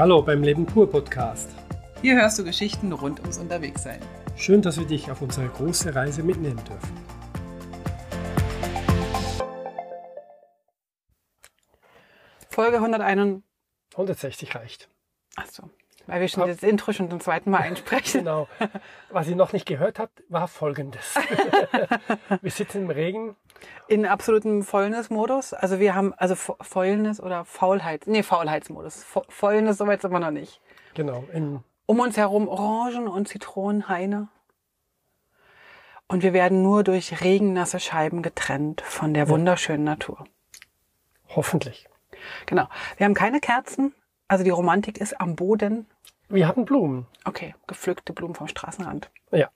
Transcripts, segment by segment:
Hallo beim Leben pur Podcast. Hier hörst du Geschichten rund ums Unterwegssein. Schön, dass wir dich auf unsere große Reise mitnehmen dürfen. Folge 161. 160 reicht. Achso, weil wir schon das Intro schon zum zweiten Mal einsprechen. Genau. Was ihr noch nicht gehört habt, war folgendes. wir sitzen im Regen. In absolutem Fäulnis-Modus. Also wir haben, also Fäulnis oder Faulheit, nee, Faulheitsmodus. Fa- Fäulnis, soweit sind wir noch nicht. Genau. Um uns herum Orangen und Zitronenhaine. Und wir werden nur durch regennasse Scheiben getrennt von der wunderschönen Natur. hoffentlich. Genau. Wir haben keine Kerzen. Also die Romantik ist am Boden. Wir hatten Blumen. Okay, gepflückte Blumen vom Straßenrand. Ja.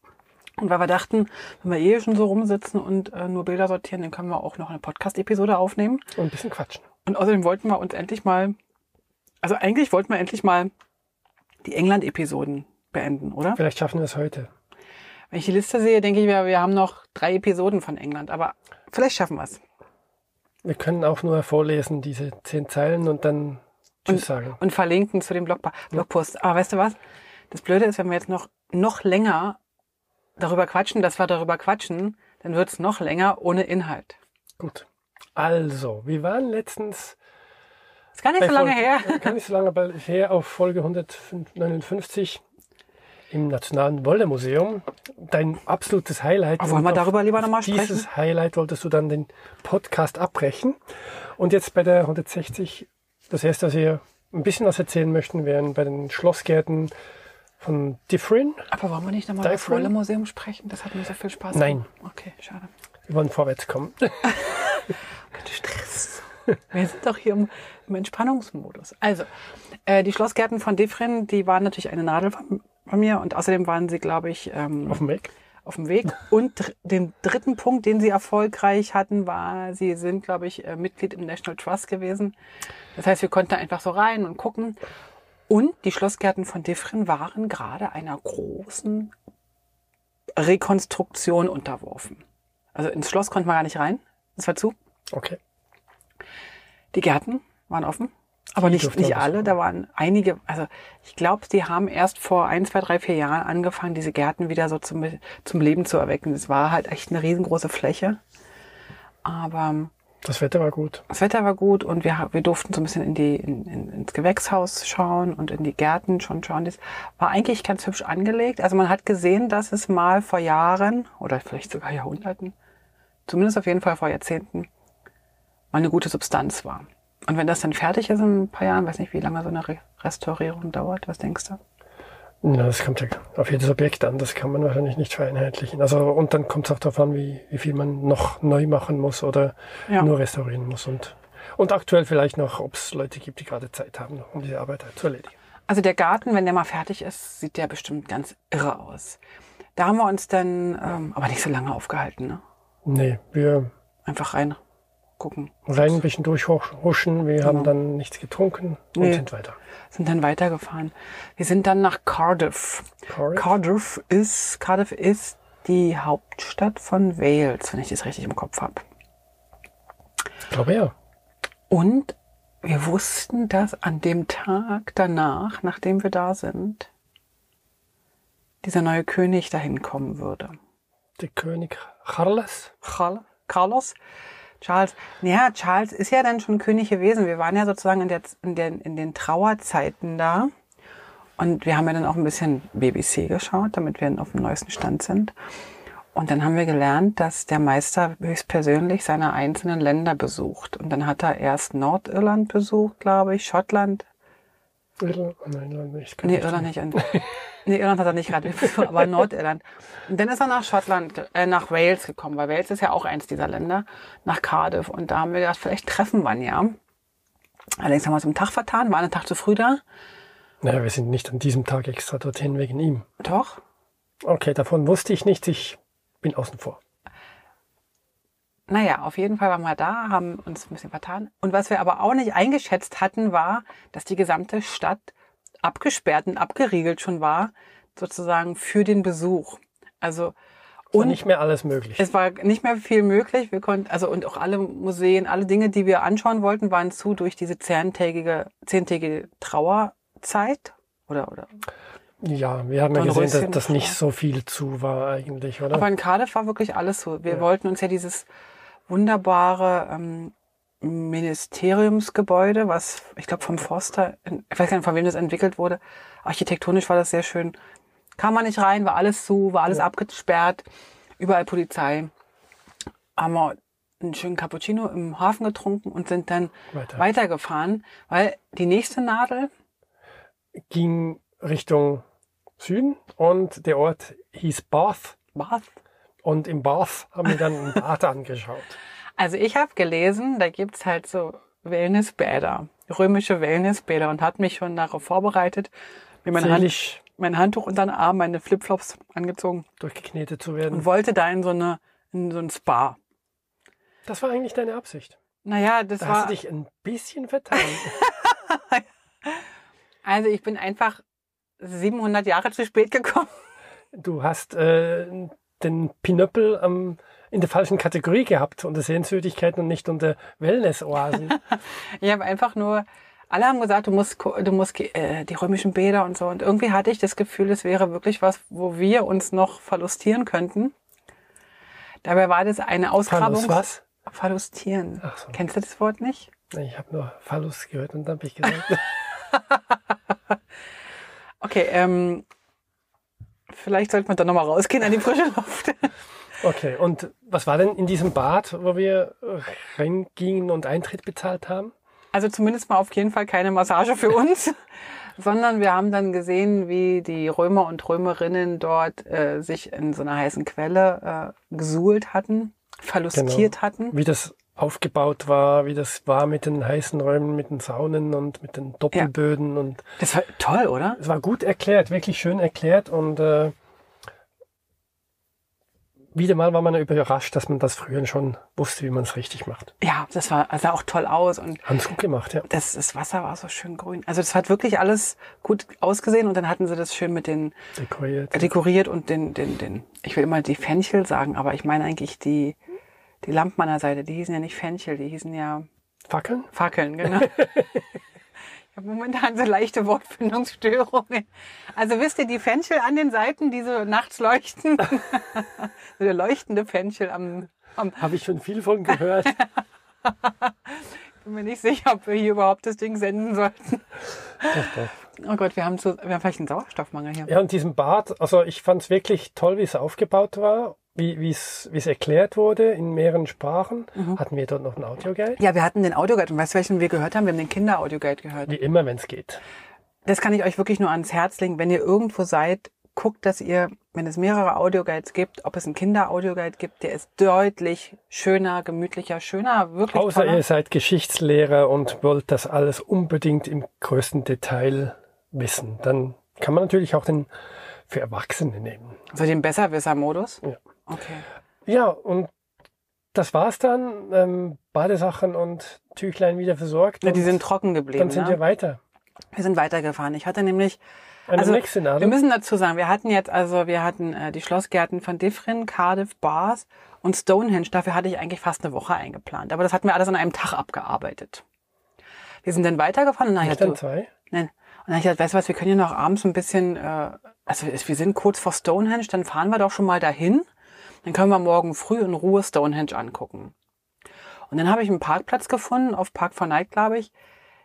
Und weil wir dachten, wenn wir eh schon so rumsitzen und äh, nur Bilder sortieren, dann können wir auch noch eine Podcast-Episode aufnehmen. Und ein bisschen quatschen. Und außerdem wollten wir uns endlich mal, also eigentlich wollten wir endlich mal die England-Episoden beenden, oder? Vielleicht schaffen wir es heute. Wenn ich die Liste sehe, denke ich mir, wir haben noch drei Episoden von England, aber vielleicht schaffen wir es. Wir können auch nur vorlesen, diese zehn Zeilen und dann Tschüss sagen. Und verlinken zu dem Blog Blogpost. Aber weißt du was? Das Blöde ist, wenn wir jetzt noch, noch länger darüber quatschen, dass wir darüber quatschen, dann wird es noch länger ohne Inhalt. Gut. Also, wir waren letztens Ist gar nicht so lange Folge- her. Gar nicht so lange her auf Folge 159 im Nationalen Wolde-Museum. Dein absolutes Highlight. Aber wollen Und wir darüber lieber auf noch mal sprechen? Dieses Highlight wolltest du dann den Podcast abbrechen. Und jetzt bei der 160, das erste, was wir ein bisschen was erzählen möchten, wären bei den Schlossgärten von Diffrin. Aber wollen wir nicht nochmal über das Different? Wolle-Museum sprechen? Das hat mir so viel Spaß Nein. gemacht. Okay, schade. Wir wollen vorwärts kommen. Stress. Wir sind doch hier im, im Entspannungsmodus. Also, äh, die Schlossgärten von Defren, die waren natürlich eine Nadel von, von mir und außerdem waren sie, glaube ich, ähm, Auf dem Weg. Auf dem Weg. Und den dritten Punkt, den sie erfolgreich hatten, war, sie sind, glaube ich, äh, Mitglied im National Trust gewesen. Das heißt, wir konnten einfach so rein und gucken. Und die Schlossgärten von Diffren waren gerade einer großen Rekonstruktion unterworfen. Also ins Schloss konnten wir gar nicht rein. Das war zu. Okay. Die Gärten waren offen. Aber Die nicht, nicht alle, da waren einige, also ich glaube, die haben erst vor ein, zwei, drei, vier Jahren angefangen, diese Gärten wieder so zum, zum Leben zu erwecken. Es war halt echt eine riesengroße Fläche. Aber Das Wetter war gut. das Wetter war gut und wir, wir durften so ein bisschen in die, in, in, ins Gewächshaus schauen und in die Gärten schon schauen. Das war eigentlich ganz hübsch angelegt. Also man hat gesehen, dass es mal vor Jahren oder vielleicht sogar Jahrhunderten, zumindest auf jeden Fall vor Jahrzehnten, mal eine gute Substanz war. Und wenn das dann fertig ist in ein paar Jahren, weiß nicht, wie lange so eine Re Restaurierung dauert, was denkst du? Ja, das kommt ja auf jedes Objekt an. Das kann man wahrscheinlich nicht vereinheitlichen. Also, und dann kommt es auch darauf an, wie, wie viel man noch neu machen muss oder Ja. nur restaurieren muss. Und, und aktuell vielleicht noch, ob es Leute gibt, die gerade Zeit haben, um diese Arbeit halt zu erledigen. Also der Garten, wenn der mal fertig ist, sieht der bestimmt ganz irre aus. Da haben wir uns dann ähm, aber nicht so lange aufgehalten, ne? Nee, wir Einfach rein gucken. rein ein bisschen durchhuschen. Wir haben dann nichts getrunken und Nee. sind weiter. Sind dann weitergefahren. Wir sind dann nach Cardiff. Cardiff? Cardiff ist, Cardiff ist die Hauptstadt von Wales, wenn ich das richtig im Kopf habe. Ich glaube ja. Und wir wussten, dass an dem Tag danach, nachdem wir da sind, dieser neue König dahin kommen würde. Der König Charles. Carl- Carlos? Charles. Ja, Charles ist ja dann schon König gewesen. Wir waren ja sozusagen in, der, in, den, in den Trauerzeiten da. Und wir haben ja dann auch ein bisschen BBC geschaut, damit wir auf dem neuesten Stand sind. Und dann haben wir gelernt, dass der Meister höchstpersönlich seine einzelnen Länder besucht. Und dann hat er erst Nordirland besucht, glaube ich, Schottland. Irland, oh nein, Irland nicht. Nee, Irland nicht. Nee, Irland hat er nicht gerade, aber Nordirland. Und dann ist er nach Schottland, äh, nach Wales gekommen, weil Wales ist ja auch eins dieser Länder, nach Cardiff. Und da haben wir gedacht, vielleicht treffen wir ihn ja. Allerdings haben wir uns am Tag vertan, waren einen Tag zu früh da. Naja, wir sind nicht an diesem Tag extra dorthin wegen ihm. Doch. Okay, davon wusste ich nichts. Ich bin außen vor. Naja, auf jeden Fall waren wir da, haben uns ein bisschen vertan. Und was wir aber auch nicht eingeschätzt hatten, war, dass die gesamte Stadt abgesperrt und abgeriegelt schon war, sozusagen für den Besuch. Also, Und nicht mehr alles möglich. es war nicht mehr viel möglich. Wir konnten, also, und auch alle Museen, alle Dinge, die wir anschauen wollten, waren zu durch diese zehntägige, zehntägige Zeit? Oder, oder? Ja, wir haben ja gesehen, dass, dass nicht so viel zu war eigentlich, oder? Aber in Cardiff war wirklich alles so. Wir Ja. wollten uns ja dieses wunderbare ähm, Ministeriumsgebäude, was ich glaube vom Forster, ich weiß gar nicht, von wem das entwickelt wurde. Architektonisch war das sehr schön. Kam man nicht rein, war alles zu, war alles Ja. abgesperrt, überall Polizei. Haben wir einen schönen Cappuccino im Hafen getrunken und sind dann Weiter. weitergefahren, weil die nächste Nadel, Ging Richtung Süden und der Ort hieß Bath. Bath, Und im Bath haben wir dann ein Bad angeschaut. Also ich habe gelesen, da gibt's halt so Wellnessbäder, römische Wellnessbäder und hat mich schon darauf vorbereitet, mir mein, Hand, mein Handtuch unter den Arm, meine Flipflops angezogen durchgeknetet zu und werden. wollte da in so eine in so ein Spa. Das war eigentlich deine Absicht. Naja, das Da hast war du dich ein bisschen vertan. also ich bin einfach 700 Jahre zu spät gekommen. Du hast äh, den Pinöppel am, in der falschen Kategorie gehabt, unter Sehenswürdigkeiten und nicht unter Wellness-Oasen. Ich habe einfach nur alle haben gesagt, du musst du musst äh, die römischen Bäder und so und irgendwie hatte ich das Gefühl, es wäre wirklich was, wo wir uns noch verlustieren könnten. Dabei war das eine Ausgrabung. Phallus, was? Verlustieren. Ach so. Kennst du das Wort nicht? Ich habe nur Phallus gehört und dann habe ich gesagt, Okay, ähm, vielleicht sollte man da nochmal rausgehen an die frische Luft. okay. Und was war denn in diesem Bad, wo wir äh, reingingen und Eintritt bezahlt haben? Also zumindest mal auf jeden Fall keine Massage für uns, sondern wir haben dann gesehen, wie die Römer und Römerinnen dort äh, sich in so einer heißen Quelle äh, gesuhlt hatten, verlustiert hatten. Wie das aufgebaut war, wie das war mit den heißen Räumen, mit den Saunen und mit den Doppelböden und Das war toll, oder? es war gut erklärt, wirklich schön erklärt und äh, wieder mal war man überrascht, dass man das früher schon wusste, wie man es richtig macht. Ja, das war, sah auch toll aus und Haben es gut gemacht, ja. das, das Wasser war so schön grün. Also das hat wirklich alles gut ausgesehen und dann hatten sie das schön mit den Dekoriert. dekoriert und den, den, den, ich will immer die Fenchel sagen, aber ich meine eigentlich die, die Lampen an der Seite, die hießen ja nicht Fenchel, die hießen ja Fackeln? Fackeln, genau. ich habe momentan so leichte Wortfindungsstörungen. Also wisst ihr, die Fenchel an den Seiten, die so nachts leuchten, so der leuchtende Fenchel am, am Habe ich schon viel von gehört. bin mir nicht sicher, ob wir hier überhaupt das Ding senden sollten. doch, doch. Oh Gott, wir haben, zu, wir haben vielleicht einen Sauerstoffmangel hier. Ja, und diesem Bad, also ich fand es wirklich toll, wie es aufgebaut war, wie es erklärt wurde in mehreren Sprachen. Hatten wir dort noch einen Audioguide? Ja, wir hatten den Audioguide. Und weißt du, welchen wir gehört haben? Wir haben den Kinder-Audioguide gehört. Wie immer, wenn es geht. Das kann ich euch wirklich nur ans Herz legen. Wenn ihr irgendwo seid, guckt, dass ihr, wenn es mehrere Audioguides gibt, ob es einen Kinder-Audioguide gibt, der ist deutlich schöner, gemütlicher, schöner, wirklich Außer toller. ihr seid Geschichtslehrer und wollt das alles unbedingt im größten Detail wissen. Dann kann man natürlich auch den für Erwachsene nehmen. So den Besserwisser-Modus? Ja. Okay. Ja, und das war's dann. Ähm, Badesachen und Tüchlein wieder versorgt. Ja, die sind trocken geblieben. dann sind ne? wir weiter. wir sind weitergefahren. Ich hatte nämlich, Eine Also, nächste wir müssen dazu sagen, wir hatten jetzt, also wir hatten äh, die Schlossgärten von Diffrin, Cardiff, Bath und Stonehenge. Dafür hatte ich eigentlich fast eine Woche eingeplant. Aber das hatten wir alles an einem Tag abgearbeitet. Wir sind dann weitergefahren und dann hatte dann zwei. Nein. Und dann ich gedacht, weißt du was, wir können ja noch abends ein bisschen, äh, also wir sind kurz vor Stonehenge, dann fahren wir doch schon mal dahin. Dann können wir morgen früh in Ruhe Stonehenge angucken. Und dann habe ich einen Parkplatz gefunden, auf Park for Night, glaube ich.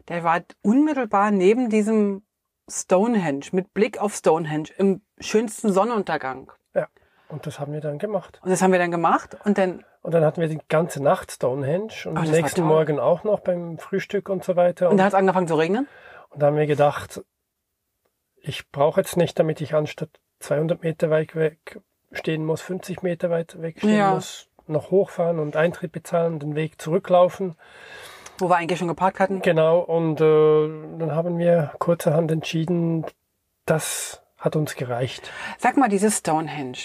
Der war unmittelbar neben diesem Stonehenge, mit Blick auf Stonehenge, im schönsten Sonnenuntergang. Ja. Und das haben wir dann gemacht. Und das haben wir dann gemacht und dann, Und dann hatten wir die ganze Nacht Stonehenge und am nächsten. Morgen auch noch beim Frühstück und so weiter. und Und, dann hat es angefangen zu regnen. und da haben wir gedacht, ich brauche jetzt nicht, damit ich anstatt 200 Meter weit weg stehen muss, 50 Meter weit weg stehen Ja. muss, noch hochfahren und Eintritt bezahlen, den Weg zurücklaufen. Wo wir eigentlich schon geparkt hatten. Genau, und äh, dann haben wir kurzerhand entschieden, das hat uns gereicht. Sag mal, dieses Stonehenge.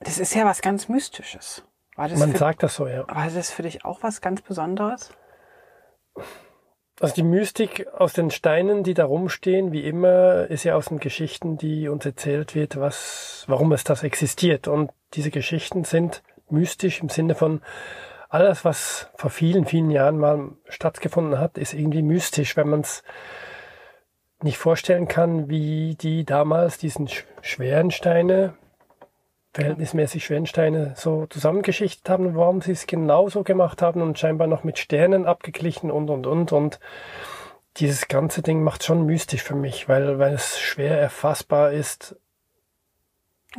Das ist ja was ganz Mystisches. Man für sagt das so, ja. War das für dich auch was ganz Besonderes? Also die Mystik aus den Steinen, die da rumstehen, wie immer, ist ja aus den Geschichten, die uns erzählt wird, was, warum es das existiert. Und diese Geschichten sind mystisch im Sinne von alles, was vor vielen, vielen Jahren mal stattgefunden hat, ist irgendwie mystisch, wenn man es nicht vorstellen kann, wie die damals diesen schweren Steine, verhältnismäßig schweren Steine so zusammengeschichtet haben, warum sie es genauso gemacht haben und scheinbar noch mit Sternen abgeglichen und und und und dieses ganze Ding macht schon mystisch für mich, weil, weil es schwer erfassbar ist,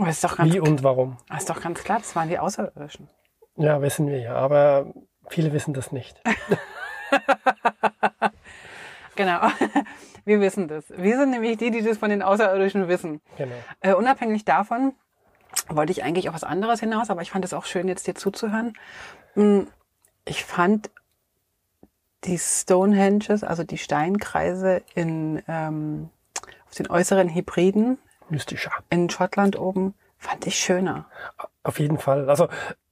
ist doch ganz, wie und warum. Das ist doch ganz klar, das waren die Außerirdischen. Ja, wissen wir ja, aber viele wissen das nicht. genau. Wir wissen das. Wir sind nämlich die, die das von den Außerirdischen wissen. Genau. Äh, unabhängig davon wollte ich eigentlich auf was anderes hinaus, aber ich fand es auch schön, jetzt dir zuzuhören. Hm, ich fand die Stonehenges, also die Steinkreise in, ähm, auf den äußeren Hybriden. Mystischer. In Schottland oben, fand ich schöner. Auf jeden Fall. Also,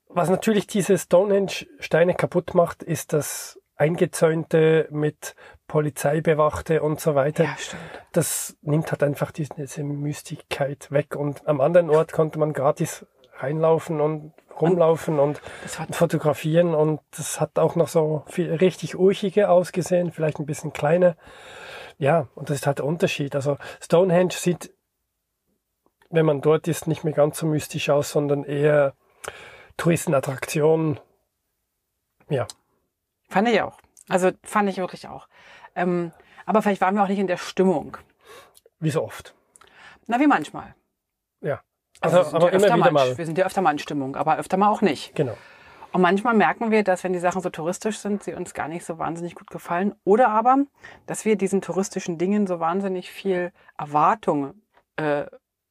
was natürlich diese Stonehenge-Steine kaputt macht, ist das Eingezäunte mit Polizei bewachte und so weiter. Ja, stimmt. Das nimmt halt einfach diese, Mystigkeit weg. Und am anderen Ort konnte man gratis reinlaufen und rumlaufen und, und fotografieren und das hat auch noch so viel richtig urchige ausgesehen, vielleicht ein bisschen kleiner. Ja, und das ist halt der Unterschied. Also Stonehenge sieht, wenn man dort ist, nicht mehr ganz so mystisch aus, sondern eher Touristenattraktion. Ja. Fand ich auch. Also fand ich wirklich auch. Ähm, aber vielleicht waren wir auch nicht in der Stimmung. Wie so oft. Na, wie manchmal. Ja. Also, also aber ja immer wieder mal. Wir sind ja öfter mal in Stimmung, aber öfter mal auch nicht. Genau. Und manchmal merken wir, dass wenn die Sachen so touristisch sind, sie uns gar nicht so wahnsinnig gut gefallen. Oder aber, dass wir diesen touristischen Dingen so wahnsinnig viel Erwartung äh,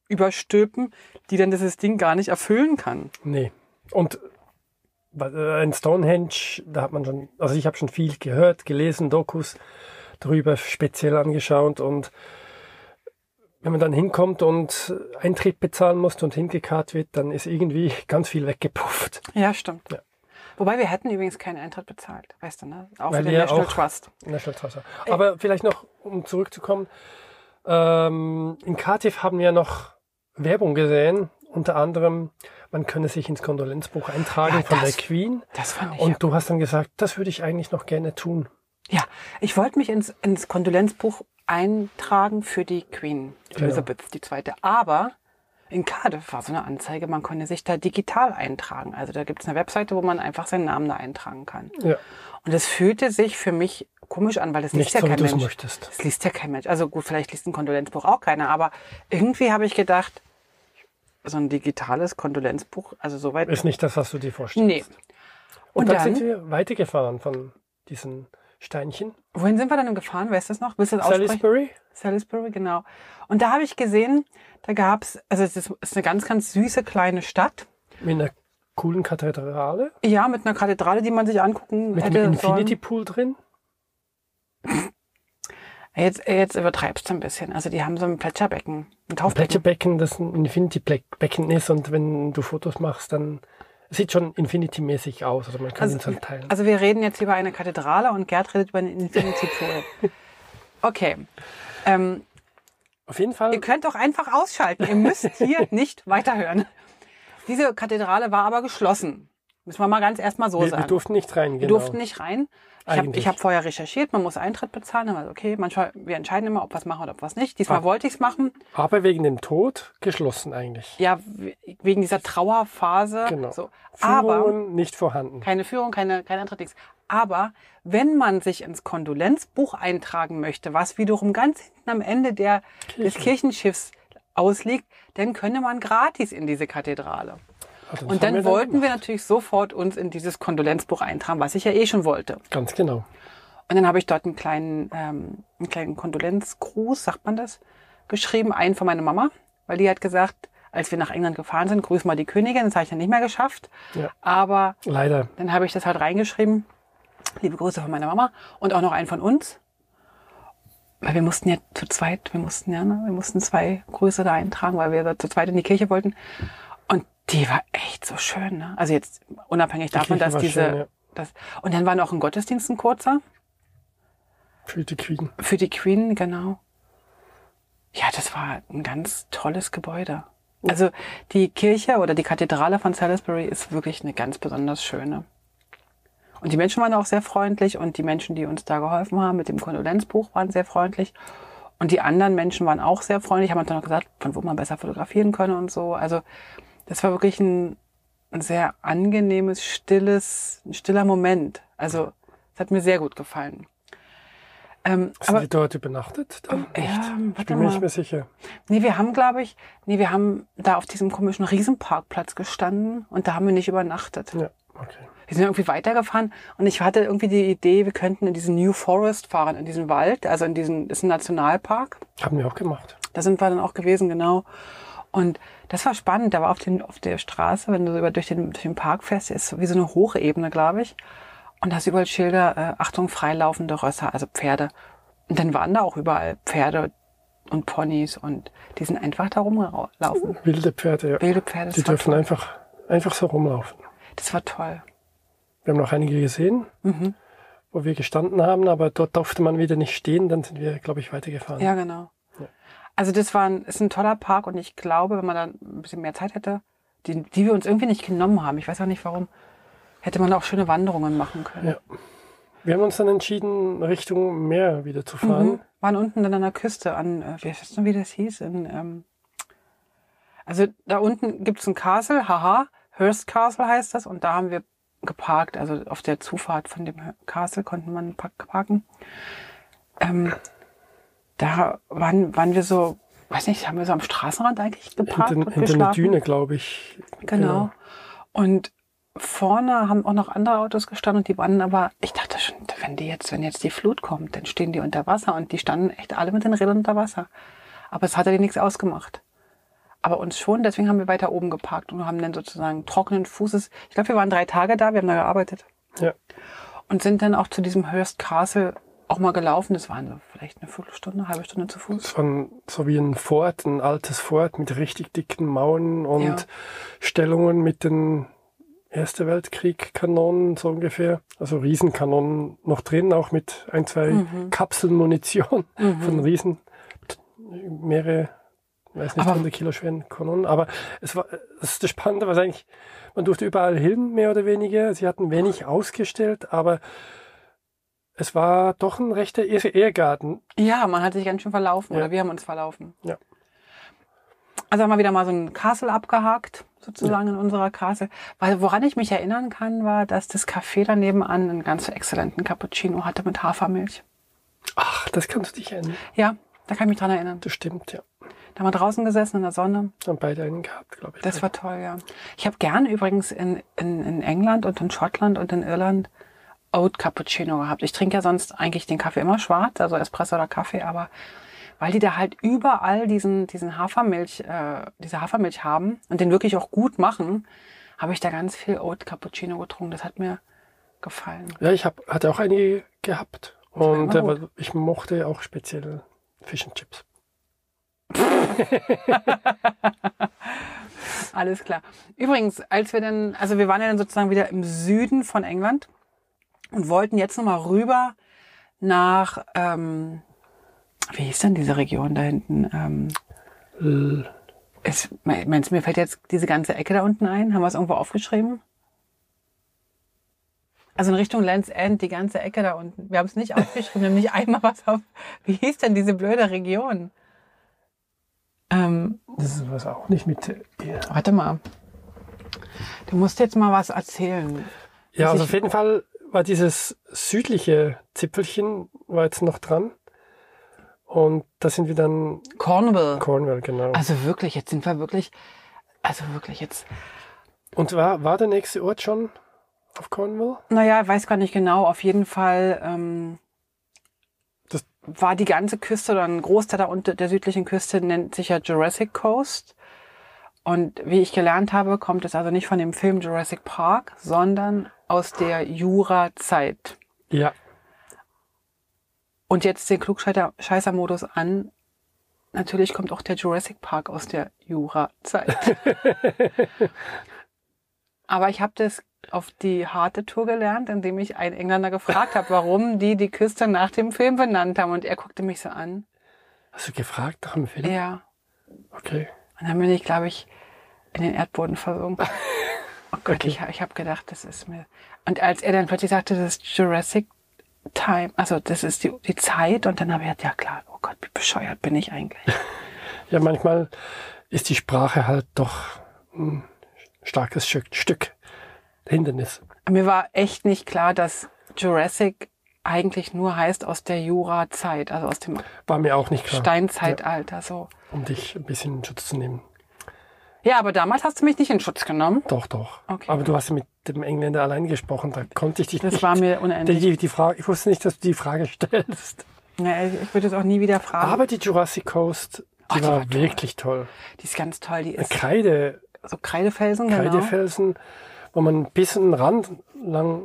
überstülpen, die dann dieses Ding gar nicht erfüllen kann. Nee. Und in Stonehenge, da hat man schon, also ich habe schon viel gehört, gelesen, Dokus drüber speziell angeschaut und wenn man dann hinkommt und Eintritt bezahlen muss und hingekarrt wird, dann ist irgendwie ganz viel weggepufft. Ja, stimmt. Ja. Wobei wir hätten übrigens keinen Eintritt bezahlt, weißt du, ne? Auch Weil für den National Trust. National Trust. Aber äh. vielleicht noch, um zurückzukommen, ähm, in Cardiff haben wir noch Werbung gesehen, unter anderem, man könne sich ins Kondolenzbuch eintragen ja, von das, der Queen. Das fand ich. Und du hast dann gesagt, das würde ich eigentlich noch gerne tun. Ja, ich wollte mich ins, ins Kondolenzbuch eintragen für die Queen Elizabeth genau. die zweite. Aber in Cardiff war so eine Anzeige, man konnte sich da digital eintragen. Also da gibt es eine Webseite, wo man einfach seinen Namen da eintragen kann. Ja. Und es fühlte sich für mich komisch an, weil das liest Nicht ja kein Mensch. Möchtest. Das liest ja kein Mensch. Also gut, vielleicht liest ein Kondolenzbuch auch keiner, aber irgendwie habe ich gedacht, so ein digitales Kondolenzbuch, also soweit. Ist nicht das, was du dir vorstellst. Nee. Und, Und dann, dann sind wir weitergefahren von diesen Steinchen. Wohin sind wir dann gefahren? Weißt du das noch? Willst du das Salisbury? Salisbury, genau. Und da habe ich gesehen, da gab's, also es ist, eine ganz, ganz süße kleine Stadt. Mit einer coolen Kathedrale? Ja, mit einer Kathedrale, die man sich angucken mit hätte einem Infinity. Pool drin? Jetzt, jetzt übertreibst du ein bisschen. Also die haben so ein Plätscherbecken, ein Taufbecken. Ein Plätscherbecken, das ein Infinity-Becken ist und wenn du Fotos machst, dann Sieht schon Infinity-mäßig aus, also man kann also, es halt teilen. Also wir reden jetzt über eine Kathedrale und Gerd redet über einen Infinity-Pool. Okay. Ähm, Auf jeden Fall. Ihr könnt doch einfach ausschalten. Ihr müsst hier nicht weiterhören. Diese Kathedrale war aber geschlossen. Müssen wir mal ganz erstmal so wir, sagen. Wir durften nicht rein, genau. Wir durften nicht rein. Ich habe hab vorher recherchiert, man muss Eintritt bezahlen. Aber okay, manchmal, wir entscheiden immer, ob wir es machen oder ob es nicht. Diesmal ah. wollte ich es machen. Aber wegen dem Tod geschlossen eigentlich. Ja, wegen dieser Trauerphase. Genau. So. Aber nicht vorhanden. Keine Führung, keine, kein Eintritt, nichts. Aber wenn man sich ins Kondolenzbuch eintragen möchte, was wiederum ganz hinten am Ende der, Kirchen. des Kirchenschiffs ausliegt, dann könne man gratis in diese Kathedrale. Also und dann wollten dann wir natürlich sofort uns in dieses Kondolenzbuch eintragen, was ich ja eh schon wollte. Ganz genau. Und dann habe ich dort einen kleinen, ähm, einen kleinen Kondolenzgruß, sagt man das, geschrieben, einen von meiner Mama, weil die hat gesagt, als wir nach England gefahren sind, grüß mal die Königin, das habe ich dann nicht mehr geschafft. Ja. Aber leider. Dann habe ich das halt reingeschrieben. Liebe Grüße von meiner Mama und auch noch einen von uns. Weil wir mussten ja zu zweit, wir mussten ja, ne, wir mussten zwei Grüße da eintragen, weil wir da zu zweit in die Kirche wollten. Die war echt so schön, ne? Also jetzt unabhängig davon, dass diese. Schön, ja. das, und dann war noch ein Gottesdienst, ein kurzer. Für die Queen. Für die Queen, genau. Ja, das war ein ganz tolles Gebäude. Also die Kirche oder die Kathedrale von Salisbury ist wirklich eine ganz besonders schöne. Und die Menschen waren auch sehr freundlich und die Menschen, die uns da geholfen haben mit dem Kondolenzbuch, waren sehr freundlich. Und die anderen Menschen waren auch sehr freundlich, haben uns dann noch gesagt, von wo man besser fotografieren könne und so. Also das war wirklich ein, ein sehr angenehmes, stilles, ein stiller Moment. Also es hat mir sehr gut gefallen. Ähm, Sind aber, die dort übernachtet? Dann ja, nicht? Ich bin mir nicht mehr sicher. Nee, wir haben, glaube ich, nee, wir haben da auf diesem komischen Riesenparkplatz gestanden und da haben wir nicht übernachtet. Ja, okay. Wir sind irgendwie weitergefahren und ich hatte irgendwie die Idee, wir könnten in diesen New Forest fahren, in diesen Wald, also in diesen, ist ein Nationalpark. Haben wir auch gemacht. Da sind wir dann auch gewesen, genau. Und das war spannend. Da war auf, den, auf der Straße, wenn du über durch den, durch den Park fährst, ist wie so eine hohe Ebene, glaube ich. Und da ist überall Schilder, äh, Achtung, freilaufende Rösser, also Pferde. Und dann waren da auch überall Pferde und Ponys und die sind einfach da rumgelaufen. Wilde Pferde, ja. Wilde Pferde. Die dürfen toll. einfach, einfach so rumlaufen. Das war toll. Wir haben noch einige gesehen, mhm. wo wir gestanden haben, aber dort durfte man wieder nicht stehen, dann sind wir, glaube ich, weitergefahren. Ja, genau. Also das war ein, ist ein toller Park und ich glaube, wenn man da ein bisschen mehr Zeit hätte, die, die wir uns irgendwie nicht genommen haben, ich weiß auch nicht warum, hätte man auch schöne Wanderungen machen können. Ja. Wir haben uns dann entschieden, Richtung Meer wieder zu fahren. Mhm. Waren unten dann an der Küste an, äh, wie heißt das wie das hieß? In, ähm, also da unten gibt's ein Castle, haha, Hearst Castle heißt das, und da haben wir geparkt, also auf der Zufahrt von dem Castle konnten man parken. Ähm, da waren, waren wir so, weiß nicht, haben wir so am Straßenrand eigentlich geparkt hinter, und hinter einer Düne, glaube ich. Genau. genau. Und vorne haben auch noch andere Autos gestanden und die waren aber, ich dachte schon, wenn die jetzt, wenn jetzt die Flut kommt, dann stehen die unter Wasser und die standen echt alle mit den Rädern unter Wasser. Aber es hat ja nichts ausgemacht. Aber uns schon, deswegen haben wir weiter oben geparkt und haben dann sozusagen trockenen Fußes, ich glaube, wir waren drei Tage da, wir haben da gearbeitet. Ja. Und sind dann auch zu diesem Hearst Castle auch mal gelaufen. Das waren so vielleicht eine Viertelstunde, eine halbe Stunde zu Fuß. Das war so wie ein Fort, ein altes Fort mit richtig dicken Mauern und ja. Stellungen mit den Erste Weltkrieg-Kanonen, so ungefähr. Also Riesenkanonen noch drin, auch mit ein, zwei mhm. Kapseln Munition mhm. von Riesen, mehrere, weiß nicht, 100 Kilo schweren Kanonen. Aber es war, das ist das Spannende, was eigentlich, man durfte überall hin, mehr oder weniger. Sie hatten wenig ausgestellt, aber es war doch ein rechter Ehrgarten. Ja, man hat sich ganz schön verlaufen, ja. oder wir haben uns verlaufen. Ja. Also haben wir wieder mal so ein Castle abgehakt, sozusagen ja. in unserer Castle. Weil woran ich mich erinnern kann, war, dass das Café daneben an einen ganz exzellenten Cappuccino hatte mit Hafermilch. Ach, das kannst du dich erinnern. Ja, da kann ich mich dran erinnern. Das stimmt, ja. Da haben wir draußen gesessen in der Sonne. Haben beide einen gehabt, glaube ich. Das war toll, ja. Ich habe gern übrigens in, in, in England und in Schottland und in Irland Oat Cappuccino gehabt. Ich trinke ja sonst eigentlich den Kaffee immer schwarz, also Espresso oder Kaffee, aber weil die da halt überall diesen, diesen Hafermilch, äh, diese Hafermilch haben und den wirklich auch gut machen, habe ich da ganz viel Oat Cappuccino getrunken. Das hat mir gefallen. Ja, ich hab, hatte auch einige gehabt. Und äh, ich mochte auch speziell Fish and Chips. Alles klar. Übrigens, als wir dann, also wir waren ja dann sozusagen wieder im Süden von England und wollten jetzt nochmal rüber nach, ähm, wie hieß denn diese Region da hinten? Ähm, es, meinst du, mir fällt jetzt diese ganze Ecke da unten ein? Haben wir es irgendwo aufgeschrieben? Also in Richtung Lands End, die ganze Ecke da unten. Wir haben es nicht aufgeschrieben, wir haben nicht einmal was auf. Wie hieß denn diese blöde Region? Ähm, das ist was auch nicht mit. Ja. Warte mal. Du musst jetzt mal was erzählen. Ja, also auf jeden Fall war dieses südliche Zipfelchen war jetzt noch dran. Und da sind wir dann. Cornwall. Cornwall, genau. Also wirklich, jetzt sind wir wirklich, also wirklich jetzt. Und war, war der nächste Ort schon auf Cornwall? Naja, ich weiß gar nicht genau. Auf jeden Fall ähm, das war die ganze Küste oder ein Großteil der, unter, der südlichen Küste nennt sich ja Jurassic Coast. Und wie ich gelernt habe, kommt es also nicht von dem Film Jurassic Park, sondern aus der Jura-Zeit. Ja. Und jetzt den Klugscheißer-Modus an. Natürlich kommt auch der Jurassic Park aus der Jura-Zeit. Aber ich habe das auf die harte Tour gelernt, indem ich einen Engländer gefragt habe, warum die die Küste nach dem Film benannt haben. Und er guckte mich so an. Hast du gefragt nach dem Film? Ja. Okay. Und dann bin ich, glaube ich, in den Erdboden versunken. Oh Gott, okay. ich, ich habe gedacht, das ist mir. Und als er dann plötzlich sagte, das ist Jurassic Time, also das ist die, die Zeit und dann habe ich gedacht, ja klar, oh Gott, wie bescheuert bin ich eigentlich? Ja, manchmal ist die Sprache halt doch ein starkes Stück, Stück Hindernis. Mir war echt nicht klar, dass Jurassic eigentlich nur heißt aus der Jurazeit, also aus dem War mir auch nicht klar. Steinzeitalter, so. Um dich ein bisschen in Schutz zu nehmen. Ja, aber damals hast du mich nicht in Schutz genommen. Doch, doch. Okay. Aber du hast mit dem Engländer allein gesprochen, da konnte ich dich Das nicht. war mir unendlich. die, die Frage, ich wusste nicht, dass du die Frage stellst. Ja, ich würde es auch nie wieder fragen. Aber die Jurassic Coast, die, Ach, die war, war toll. wirklich toll. die ist ganz toll. Die ist Kreide, so Kreidefelsen, genau. Kreidefelsen, wo man bis an den Rand lang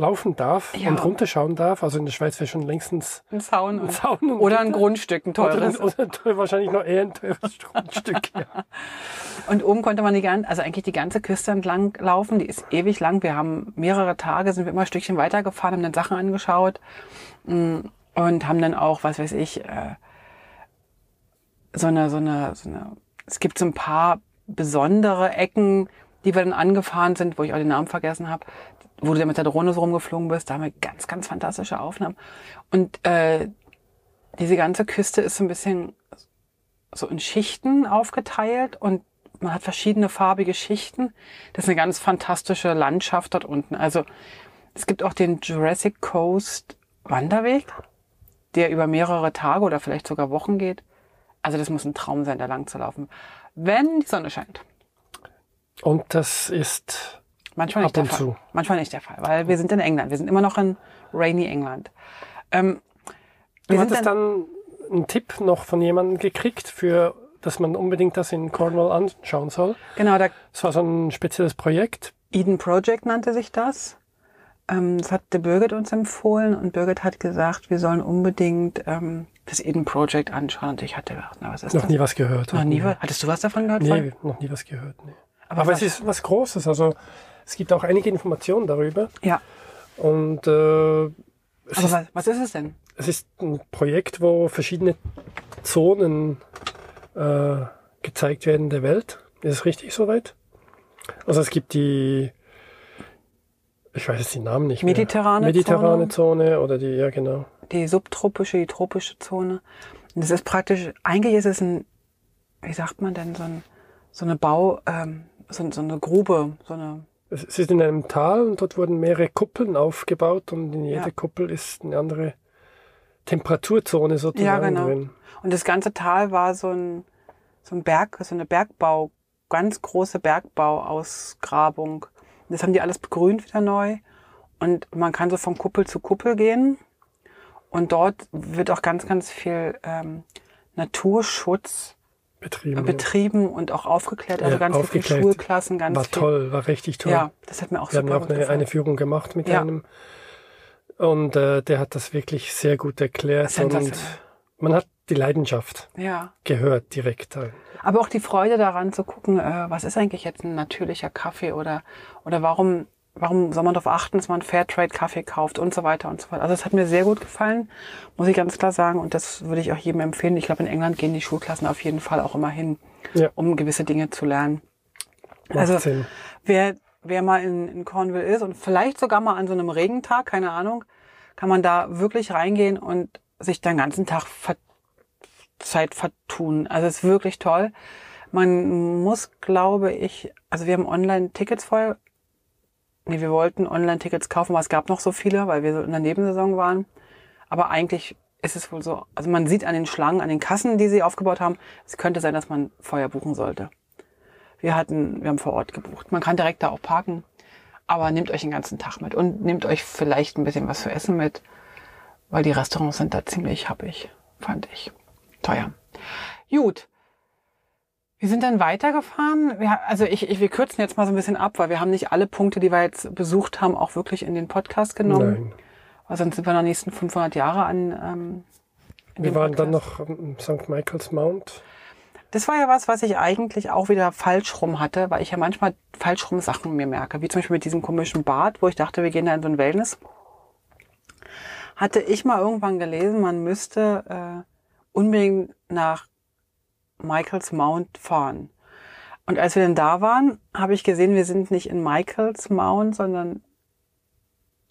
laufen darf Ja. und runterschauen darf. Also in der Schweiz wäre schon längstens Ein Zaun. ein Zaun. Oder ein. Grundstück, ein teures. Oder, oder wahrscheinlich noch eher ein teures Grundstück. Ja. Und oben konnte man die ganze, also eigentlich die ganze Küste entlang laufen. Die ist ewig lang. Wir haben mehrere Tage, sind wir immer ein Stückchen weitergefahren, haben dann Sachen angeschaut mm, und haben dann auch, was weiß ich, äh, so eine, so eine, so eine, es gibt so ein paar besondere Ecken, die wir dann angefahren sind, wo ich auch den Namen vergessen habe, wo du dann mit der Drohne so rumgeflogen bist. Da haben wir ganz, ganz fantastische Aufnahmen. Und äh, diese ganze Küste ist so ein bisschen so in Schichten aufgeteilt und man hat verschiedene farbige Schichten. Das ist eine ganz fantastische Landschaft dort unten. Also es gibt auch den Jurassic Coast Wanderweg, der über mehrere Tage oder vielleicht sogar Wochen geht. Also das muss ein Traum sein, da lang zu laufen. Wenn die Sonne scheint. Und das ist Manchmal nicht Ab der Fall. zu. Manchmal nicht der Fall, weil wir sind in England. Wir sind immer noch in rainy England. Ähm, Du hattest dann einen Tipp noch von jemandem gekriegt, für, dass man unbedingt das in Cornwall anschauen soll. genau, der Es war so ein spezielles Projekt. Eden Project nannte sich das. Ähm, das hat der Birgit uns empfohlen und Birgit hat gesagt, wir sollen unbedingt ähm, das Eden Project anschauen. Und ich hatte gedacht, na, was ist Noch das? nie was gehört. Noch nie was? Hattest du was davon gehört? Nee, noch nie was gehört. Nee. Aber Aber, es ist was Großes. Also es gibt auch einige Informationen darüber. Ja. Und äh, es, Aber ist, was, ist es denn? es ist ein Projekt, wo verschiedene Zonen äh, gezeigt werden der Welt. Ist es richtig soweit? Also es gibt die, ich weiß jetzt die Namen nicht mehr. Mediterrane Mediterrane Zone. Zone oder die, ja genau. Die subtropische, die tropische Zone. Und das ist praktisch, eigentlich ist es ein, wie sagt man denn, so, ein, so eine Bau, ähm, so, so eine Grube, so eine Es ist in einem Tal und dort wurden mehrere Kuppeln aufgebaut und in jeder Ja. Kuppel ist eine andere Temperaturzone sozusagen Ja, genau. drin. Und das ganze Tal war so ein, so ein Berg, so eine Bergbau, ganz große Bergbauausgrabung. Und Das haben die alles begrünt wieder neu. Und man kann so von Kuppel zu Kuppel gehen. Und dort wird auch ganz, ganz viel ähm, Naturschutz Betrieben. betrieben und auch aufgeklärt. Also Ja, ganz viele aufgeklärt. Schulklassen, ganz war viel. toll, war richtig toll. Ja, das hat mir auch Wir haben auch eine, gefallen. eine Führung gemacht mit Ja. einem. Und äh, der hat das wirklich sehr gut erklärt. Und man hat die Leidenschaft ja. gehört direkt. Aber auch die Freude daran zu gucken, äh, was ist eigentlich jetzt ein natürlicher Kaffee oder, oder warum, warum soll man darauf achten, dass man Fairtrade-Kaffee kauft und so weiter und so fort. Also es hat mir sehr gut gefallen, muss ich ganz klar sagen. Und das würde ich auch jedem empfehlen. Ich glaube, in England gehen die Schulklassen auf jeden Fall auch immer hin, Ja. um gewisse Dinge zu lernen. Macht Also Sinn. wer, ver mal in, in Cornwall ist und vielleicht sogar mal an so einem Regentag, keine Ahnung, kann man da wirklich reingehen und sich den ganzen Tag ver Zeit vertun. Also es ist wirklich toll. Man muss, glaube ich, also wir haben Online-Tickets vorher. Nee, wir wollten Online-Tickets kaufen, aber es gab noch so viele, weil wir so in der Nebensaison waren. Aber eigentlich ist es wohl so, also man sieht an den Schlangen, an den Kassen, die sie aufgebaut haben, es könnte sein, dass man vorher buchen sollte. Wir hatten, wir haben vor Ort gebucht. Man kann direkt da auch parken. Aber nehmt euch den ganzen Tag mit und nehmt euch vielleicht ein bisschen was zu essen mit, weil die Restaurants sind da ziemlich happig, fand ich. Teuer. Gut. Wir sind dann weitergefahren. Wir, also ich, ich, wir kürzen jetzt mal so ein bisschen ab, weil wir haben nicht alle Punkte, die wir jetzt besucht haben, auch wirklich in den Podcast genommen. Nein. Weil sonst sind wir noch nächsten 500 Jahre an. Ähm, in Wir waren dann Podcast. noch am St. Michael's Mount. Das war ja was, was ich eigentlich auch wieder falsch rum hatte, weil ich ja manchmal falsch rum Sachen mir merke. Wie zum Beispiel mit diesem komischen Bad, wo ich dachte, wir gehen da in so ein Wellness. Hatte ich mal irgendwann gelesen, man müsste äh, unbedingt nach Michaels Mount fahren. Und als wir dann da waren, habe ich gesehen, wir sind nicht in Michaels Mount, sondern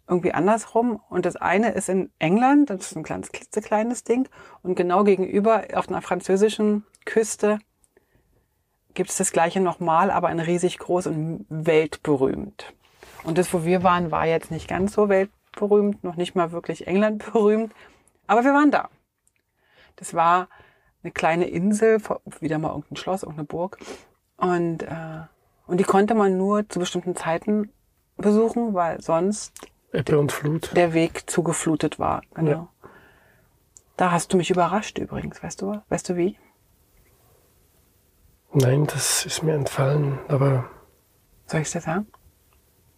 irgendwie andersrum. Und das eine ist in England, das ist ein kleines, klitzekleines Ding. Und genau gegenüber auf einer französischen Küste gibt es das gleiche nochmal, aber in riesig groß und weltberühmt. Und das, wo wir waren, war jetzt nicht ganz so weltberühmt, noch nicht mal wirklich England berühmt. Aber wir waren da. Das war eine kleine Insel, wieder mal irgendein Schloss, irgendeine Burg. Und, äh, und die konnte man nur zu bestimmten Zeiten besuchen, weil sonst Ebbe und Flut. der Weg zugeflutet war. Genau. Ja. Da hast du mich überrascht übrigens, weißt du? Weißt du wie? Nein, das ist mir entfallen, aber. Soll ich dir sagen?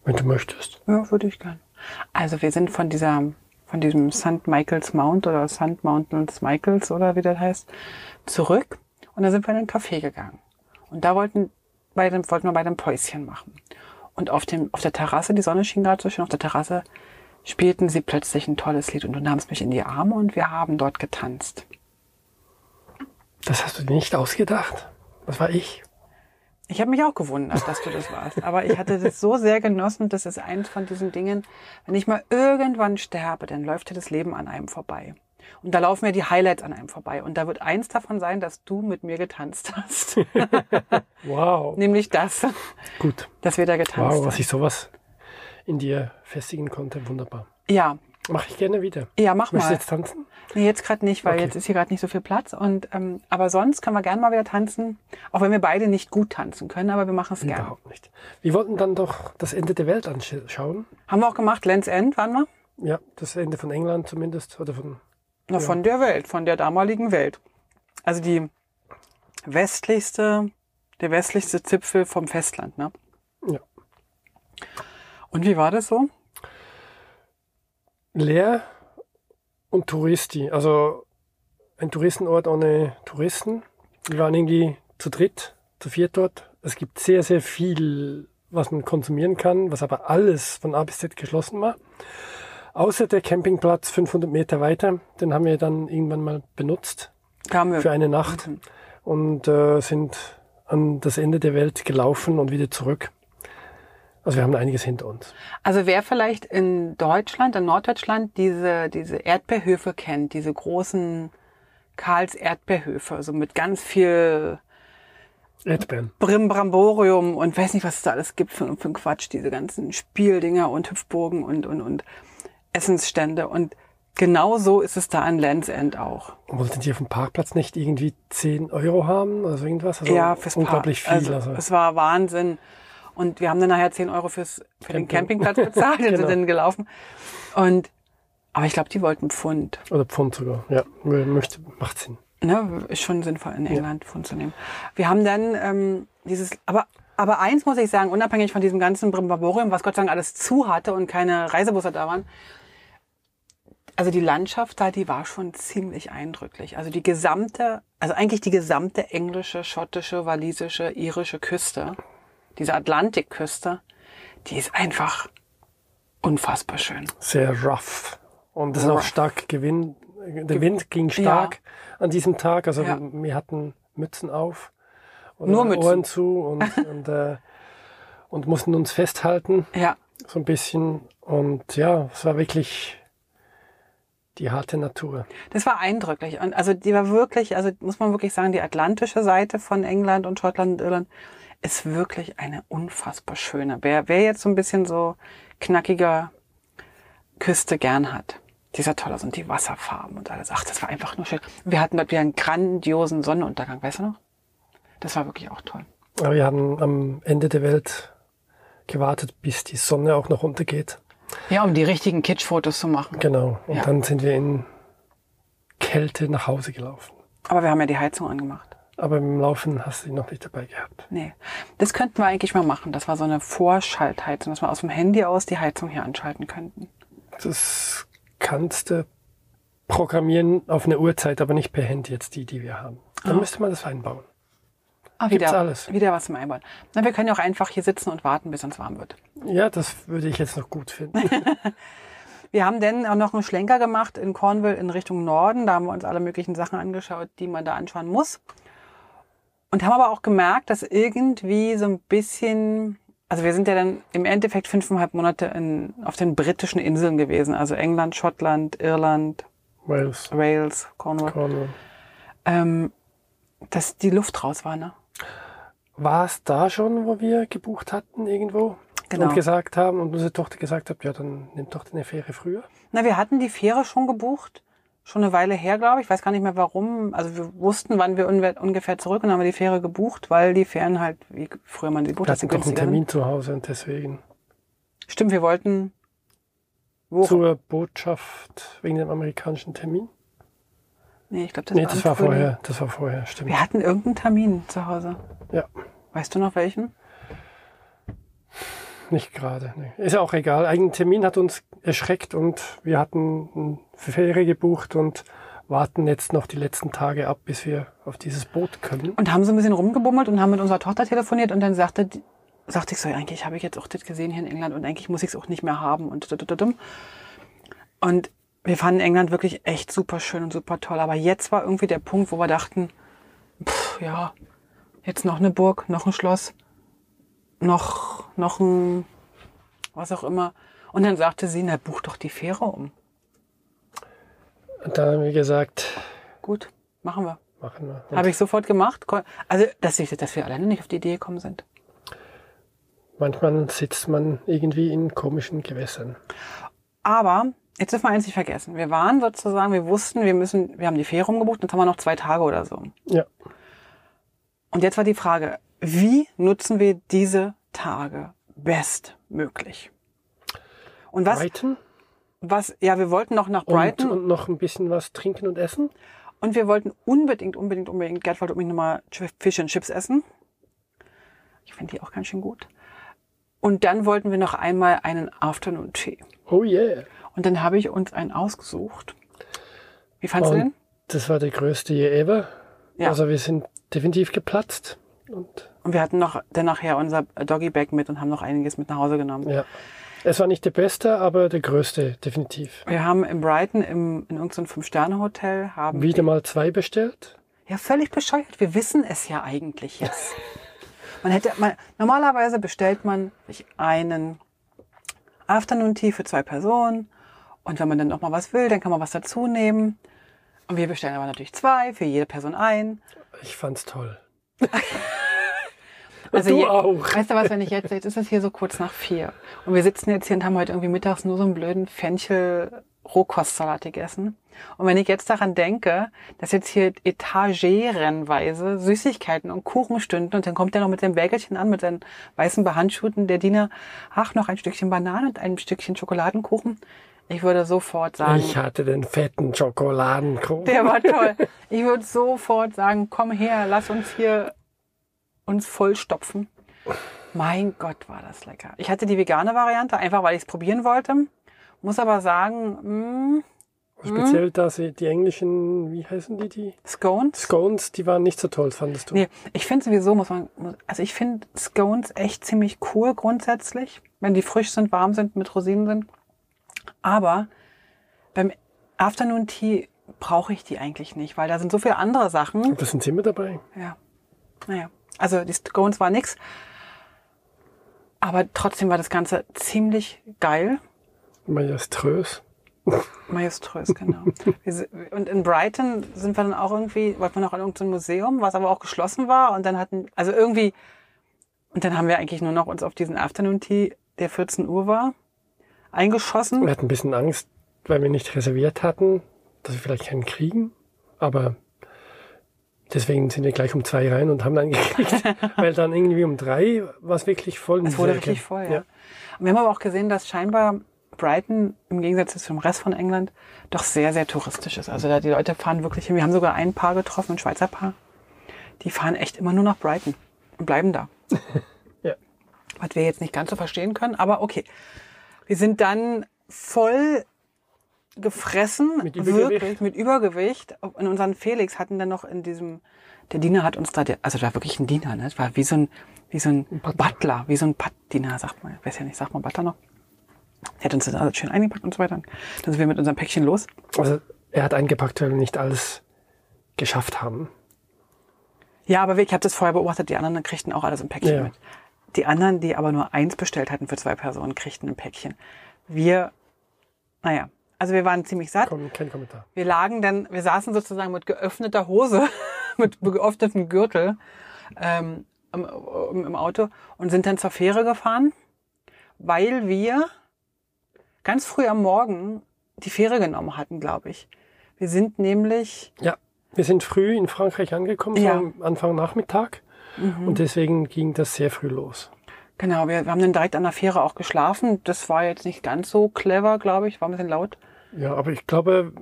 Wenn du möchtest. Ja, würde ich gern. Also wir sind von dieser, von diesem St. Michael's Mount oder St. Mountains Michaels oder wie das heißt, zurück und da sind wir in ein Café gegangen. Und da wollten, bei dem, wollten wir bei dem Päuschen machen. Und auf dem, auf der Terrasse, die Sonne schien gerade so schön auf der Terrasse, spielten sie plötzlich ein tolles Lied und du nahmst mich in die Arme und wir haben dort getanzt. Das hast du dir nicht ausgedacht? Das war ich. Ich habe mich auch gewundert, dass du das warst. Aber ich hatte das so sehr genossen. Das ist eins von diesen Dingen. Wenn ich mal irgendwann sterbe, dann läuft ja das Leben an einem vorbei. Und da laufen ja die Highlights an einem vorbei. Und da wird eins davon sein, dass du mit mir getanzt hast. wow. Nämlich das. Gut. Dass wir da getanzt haben. Wow, was ich sowas in dir festigen konnte. Wunderbar. Ja. Mache ich gerne wieder. Ja, mach Möchtest mal. du jetzt tanzen? Nee, jetzt gerade nicht, weil Okay. jetzt ist hier gerade nicht so viel Platz. Und ähm, aber sonst können wir gerne mal wieder tanzen. Auch wenn wir beide nicht gut tanzen können, aber wir machen es gerne. Überhaupt nicht. Wir wollten dann doch das Ende der Welt anschauen. Haben wir auch gemacht, Lands End, waren wir? Ja, das Ende von England zumindest. Oder von. Na, von der Welt, von der damaligen Welt. Also die westlichste, der westlichste Zipfel vom Festland, ne? Ja. Und wie war das so? Leer und Touristi. Also ein Touristenort ohne Touristen. Wir waren irgendwie zu dritt, zu viert dort. Es gibt sehr, sehr viel, was man konsumieren kann, was aber alles von A bis Z geschlossen war. Außer der Campingplatz 500 Meter weiter. Den haben wir dann irgendwann mal benutzt Kamen wir. für eine Nacht und äh, sind an das Ende der Welt gelaufen und wieder zurück. Also wir haben einiges hinter uns. Also wer vielleicht in Deutschland, in Norddeutschland diese, diese Erdbeerhöfe kennt, diese großen Karls Erdbeerhöfe, also mit ganz viel Erdbeeren. Brimbramborium und weiß nicht, was es da alles gibt für, für einen Quatsch, diese ganzen Spieldinger und Hüpfburgen und, und, und Essensstände. Und genau so ist es da an Lands End auch. Wollten die auf dem Parkplatz nicht irgendwie 10 Euro haben oder so irgendwas? Also ja, fürs unglaublich Park. viel. Also, Also, Es war Wahnsinn. Und wir haben dann nachher 10 Euro fürs, für den Camping. Campingplatz bezahlt und Genau. sind dann gelaufen. Und, aber ich glaube, die wollten Pfund. oder Pfund sogar. Ja, möchte, macht Sinn. Ne, ist schon sinnvoll, in England Pfund zu nehmen. Wir haben dann ähm, dieses, aber aber eins muss ich sagen, unabhängig von diesem ganzen Brimborium, was Gott sei Dank alles zu hatte und keine Reisebusse da waren, also die Landschaft da, die war schon ziemlich eindrücklich. Also die gesamte, also eigentlich die gesamte englische, schottische, walisische, irische Küste, diese Atlantikküste, die ist einfach unfassbar schön. Sehr rough. Und es ist auch stark Gewinn. Der Wind ging stark an diesem Tag. Also Ja. wir hatten Mützen auf. Oder Nur Mützen. Ohren zu und, und, äh, und mussten uns festhalten. Ja, So ein bisschen. Und ja, es war wirklich die harte Natur. Das war eindrücklich. Und also die war wirklich, also muss man wirklich sagen, die atlantische Seite von England und Schottland und Irland ist wirklich eine unfassbar schöne. Wer, wer jetzt so ein bisschen so knackiger Küste gern hat, dieser toll aus und die Wasserfarben und alles. Ach, das war einfach nur schön. Wir hatten dort wieder einen grandiosen Sonnenuntergang, weißt du noch? Das war wirklich auch toll. Aber wir haben am Ende der Welt gewartet, bis die Sonne auch noch untergeht. Ja, um die richtigen Kitschfotos zu machen. Genau. Und Ja. dann sind wir in Kälte nach Hause gelaufen. Aber wir haben ja die Heizung angemacht. Aber im Laufen hast du ihn noch nicht dabei gehabt. Nee. Das könnten wir eigentlich mal machen. Das war so eine Vorschaltheizung, dass wir aus dem Handy aus die Heizung hier anschalten könnten. Das kannst du programmieren auf eine Uhrzeit, aber nicht per Handy jetzt die, die wir haben. Dann müsste man das einbauen. Ah, Gibt's wieder, alles. wieder was zum Einbauen. Na, wir können ja auch einfach hier sitzen und warten, bis uns warm wird. Ja, das würde ich jetzt noch gut finden. Wir haben dann auch noch einen Schlenker gemacht in Cornwall in Richtung Norden. Da haben wir uns alle möglichen Sachen angeschaut, die man da anschauen muss. Und haben aber auch gemerkt, dass irgendwie so ein bisschen, also wir sind ja dann im Endeffekt fünfeinhalb Monate in, auf den britischen Inseln gewesen, also England, Schottland, Irland, Wales, Wales, Cornwall, Cornwall. ähm, dass die Luft raus war, ne? War es da schon, wo wir gebucht hatten irgendwo? Genau. Und gesagt haben und unsere Tochter gesagt hat, ja, dann nimm doch eine Fähre früher. Na, wir hatten die Fähre schon gebucht, schon eine Weile her, glaube ich. Ich weiß gar nicht mehr warum. Also wir wussten, wann wir ungefähr zurück und haben wir die Fähre gebucht, weil die Fähren halt, wie früher man die bucht, Wir hat, sind hatten doch einen günstiger. Termin zu Hause und deswegen Stimmt, wir wollten wo? zur Botschaft wegen dem amerikanischen Termin. Nee, ich glaube, das nee, war das war vorher, das war vorher, stimmt. Wir hatten irgendeinen Termin zu Hause. Ja, Weißt du noch welchen? Nicht gerade. Nee. Ist ja auch egal. Ein Termin hat uns erschreckt und wir hatten eine Fähre gebucht und warten jetzt noch die letzten Tage ab, bis wir auf dieses Boot können. Und haben so ein bisschen rumgebummelt und haben mit unserer Tochter telefoniert und dann sagte, sagte ich so, eigentlich habe ich jetzt auch das gesehen hier in England und eigentlich muss ich es auch nicht mehr haben und. Und wir fanden England wirklich echt super schön und super toll. Aber jetzt war irgendwie der Punkt, wo wir dachten, pff, ja, jetzt noch eine Burg, noch ein Schloss, noch, noch ein, was auch immer. Und dann sagte sie, na, buch doch die Fähre um. Und dann haben wir gesagt, Gut, machen wir. machen wir. Und Habe ich sofort gemacht. Also, dass, ich, dass wir alleine nicht auf die Idee gekommen sind. manchmal sitzt man irgendwie in komischen Gewässern. Aber jetzt dürfen wir eins nicht vergessen. Wir waren sozusagen, wir wussten, wir müssen, wir haben die Fähre umgebucht, jetzt haben wir noch zwei Tage oder so. Ja, Und jetzt war die Frage, wie nutzen wir diese Tage bestmöglich? Und was, Brighton was, ja, wir wollten noch nach und, Brighton und, und noch ein bisschen was trinken und essen. wir wollten unbedingt, unbedingt, unbedingt, Gerd wollte unbedingt nochmal Ch- Fish and Chips essen. Ich finde die auch ganz schön gut. Und dann wollten wir noch einmal einen Afternoon Tea. Oh yeah. Und dann habe ich uns einen ausgesucht. Wie fandst du den? Und das war der größte Year ever. Ja. Also wir sind definitiv geplatzt. Und Und wir hatten noch dann nachher unser Doggy Bag mit und haben noch einiges mit nach Hause genommen. ja, es war nicht der beste, aber der größte, definitiv. Wir haben in Brighton im, in irgendeinem Fünf-Sterne-Hotel haben Wieder mal zwei bestellt. ja völlig bescheuert. Wir wissen es ja eigentlich jetzt. Man hätte man, normalerweise bestellt man sich einen Afternoon Tea für zwei Personen und wenn man dann noch mal was will, dann kann man was dazu nehmen. Und wir bestellen aber natürlich zwei für jede Person ein. Ich fand's toll. Also du je- auch. Weißt du was, wenn ich jetzt, jetzt ist es hier so kurz nach vier. Und wir sitzen jetzt hier und haben heute irgendwie mittags nur so einen blöden Fenchel-Rohkostsalat gegessen. Und wenn ich jetzt daran denke, dass jetzt hier etagerenweise Süßigkeiten und Kuchen stünden und dann kommt der noch mit seinem Wägelchen an, mit seinen weißen Behandschuhen, der Diener, ach, noch ein Stückchen Banane und ein Stückchen Schokoladenkuchen. Ich würde sofort sagen, Ich hatte den fetten Schokoladenkuchen. der war toll. Ich würde sofort sagen, komm her, lass uns hier uns vollstopfen. Mein Gott, war das lecker. Ich hatte die vegane Variante, einfach weil ich es probieren wollte. Muss aber sagen, mh, Speziell da sie die englischen, wie heißen die, die Scones. Scones, die waren nicht so toll, fandest du? Nee, ich finde sowieso, muss man, also ich finde Scones echt ziemlich cool grundsätzlich, wenn die frisch sind, warm sind, mit Rosinen sind. Aber beim Afternoon Tea brauche ich die eigentlich nicht, weil da sind so viele andere Sachen. Das sind sie immer dabei. Ja. Naja. Also die Scones war nix. Aber trotzdem war das Ganze ziemlich geil. Majeströs. Majeströs, genau. Und in Brighton sind wir dann auch irgendwie, wollten wir noch in irgendein Museum, was aber auch geschlossen war. Und dann hatten, also irgendwie, und dann haben wir eigentlich nur noch uns auf diesen Afternoon Tea, der 14 Uhr war, eingeschossen. Wir hatten ein bisschen Angst, weil wir nicht reserviert hatten, dass wir vielleicht keinen kriegen. Aber deswegen sind wir gleich um zwei rein und haben dann gekriegt. weil dann irgendwie um drei war es wirklich voll. Es wurde richtig voll, ja. Und wir haben aber auch gesehen, dass scheinbar Brighton im Gegensatz zum Rest von England doch sehr, sehr touristisch ist. Also da die Leute fahren wirklich hin. Wir haben sogar ein Paar getroffen, ein Schweizer Paar. Die fahren echt immer nur nach Brighton und bleiben da. Ja. Was wir jetzt nicht ganz so verstehen können, aber okay. Wir sind dann voll gefressen, Mit Übergewicht. wirklich mit Übergewicht. Und unseren Felix hatten dann noch in diesem, der Diener hat uns da, also da war wirklich ein Diener, ne? Das war wie so ein, wie so ein Butler, wie so ein Pat-Diener, sagt man, weiß ja nicht, sagt man Butler noch? Der hat uns das alles schön eingepackt und so weiter. Dann sind wir mit unserem Päckchen los. Also er hat eingepackt, weil wir nicht alles geschafft haben. Ja, aber ich habe das vorher beobachtet, die anderen kriegten auch alles im Päckchen Ja. mit. Die anderen, die aber nur eins bestellt hatten für zwei Personen, kriegten ein Päckchen. Wir, naja, also wir waren ziemlich satt. Komm, kein Kommentar. Wir lagen dann, wir saßen sozusagen mit geöffneter Hose, mit geöffnetem Gürtel ähm, im, im Auto und sind dann zur Fähre gefahren, weil wir ganz früh am Morgen die Fähre genommen hatten, glaube ich. Wir sind nämlich, Ja, wir sind früh in Frankreich angekommen, so Ja. am Anfang Nachmittag. Und deswegen ging das sehr früh los. genau, wir, wir haben dann direkt an der Fähre auch geschlafen. Das war jetzt nicht ganz so clever, glaube ich, war ein bisschen laut. Ja, aber ich glaube,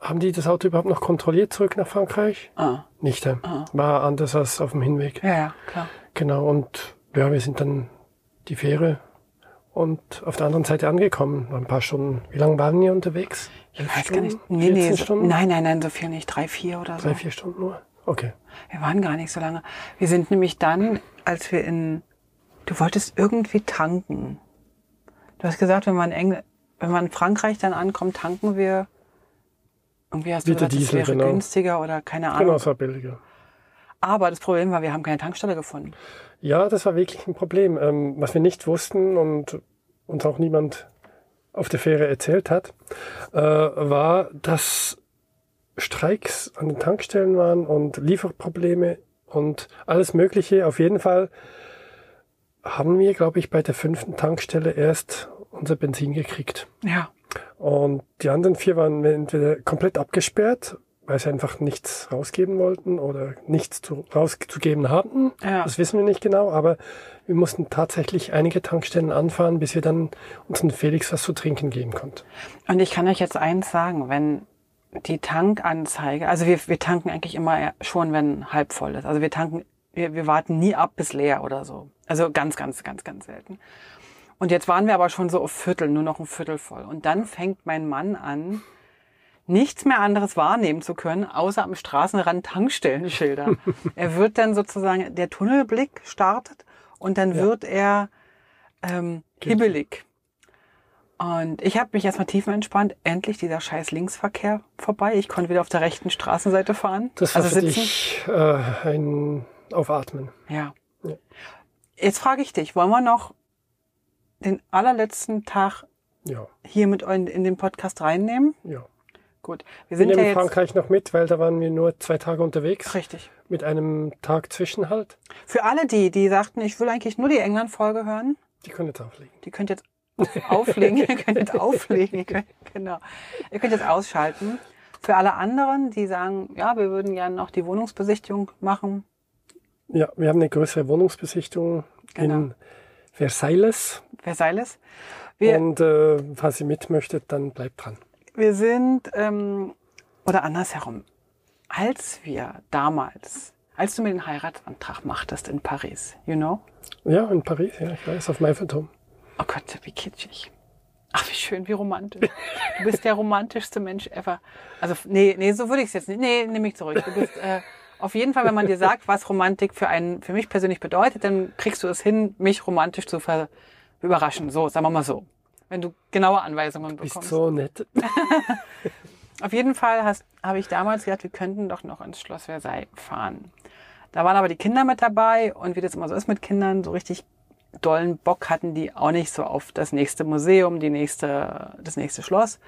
haben die das Auto überhaupt noch kontrolliert zurück nach Frankreich? Ah, Nicht. äh. War anders als auf dem Hinweg. ja, ja, klar. Genau, und ja, wir sind dann die Fähre und auf der anderen Seite angekommen. Ein paar Stunden. Wie lange waren wir unterwegs? Ich Elf weiß gar nicht. Stunden? Nee, 14 nee, Stunden? nein, nein, nein, so viel nicht. Drei, vier oder so. Drei, vier Stunden nur? Okay. Wir waren gar nicht so lange. Wir sind nämlich dann, als wir in, du wolltest irgendwie tanken. Du hast gesagt, wenn man in Engl wenn man in Frankreich dann ankommt, tanken wir. Irgendwie hast du gesagt, das Diesel, wäre genau. günstiger oder keine Ahnung. Genau, es war billiger. Aber das Problem war, wir haben keine Tankstelle gefunden. Ja, das war wirklich ein Problem. Ähm, was wir nicht wussten und uns auch niemand auf der Fähre erzählt hat, äh, war, dass Streiks an den Tankstellen waren und Lieferprobleme und alles Mögliche. Auf jeden Fall haben wir, glaube ich, bei der fünften Tankstelle erst unser Benzin gekriegt. Ja. Und die anderen vier waren entweder komplett abgesperrt, weil sie einfach nichts rausgeben wollten oder nichts zu, rauszugeben hatten. Ja. Das wissen wir nicht genau, aber wir mussten tatsächlich einige Tankstellen anfahren, bis wir dann unseren Felix was zu trinken geben konnten. Und ich kann euch jetzt eins sagen, wenn die Tankanzeige, also wir, wir tanken eigentlich immer schon, wenn halb voll ist. Also wir tanken, wir, wir warten nie ab bis leer oder so. Also ganz, ganz, ganz, ganz selten. Und jetzt waren wir aber schon so auf Viertel, nur noch ein Viertel voll. Und dann fängt mein Mann an, nichts mehr anderes wahrnehmen zu können, außer am Straßenrand Tankstellenschilder. er wird dann sozusagen, der Tunnelblick startet und dann wird er ähm, hibbelig. Und ich habe mich erstmal tiefenentspannt. Endlich dieser scheiß Linksverkehr vorbei. Ich konnte wieder auf der rechten Straßenseite fahren. Das war also für sitzen. dich äh, ein Aufatmen. Ja. Ja. Jetzt frage ich dich, wollen wir noch den allerletzten Tag Ja, hier mit euch in, in den Podcast reinnehmen? ja. Gut. Wir Wir sind ja nehmen jetzt Frankreich noch mit, weil da waren wir nur zwei Tage unterwegs. richtig. Mit einem Tag Zwischenhalt. Für alle die, die sagten, ich will eigentlich nur die England-Folge hören, Die können jetzt auflegen. die könnt jetzt auflegen, ihr könnt jetzt auflegen, ihr könnt, genau. Ihr könnt jetzt ausschalten. Für alle anderen, die sagen, ja, wir würden gerne noch die Wohnungsbesichtigung machen, Ja, wir haben eine größere Wohnungsbesichtigung Genau. in Versailles. Versailles. Wir, Und äh, falls ihr mit möchtet, dann bleibt dran. wir sind, ähm, oder andersherum, als wir damals, als du mir den Heiratsantrag machtest in Paris, you know? Ja, in Paris, ja, ich weiß, auf dem Eiffelturm. Oh Gott, wie kitschig. Ach, wie schön, wie romantisch. Du bist der romantischste Mensch ever. Also, nee, nee, so würde ich es jetzt nicht. Nee, nehme ich zurück. Du bist äh, auf jeden Fall, wenn man dir sagt, was Romantik für einen, für mich persönlich bedeutet, dann kriegst du es hin, mich romantisch zu ver überraschen. So, sagen wir mal so. Wenn du genaue Anweisungen Bist bekommst. so nett. Auf jeden Fall hast- habe ich damals gedacht, wir könnten doch noch ins Schloss Versailles fahren. Da waren aber die Kinder mit dabei und wie das immer so ist mit Kindern, so richtig dollen Bock hatten die auch nicht so auf das nächste Museum, die nächste, das nächste Schloss.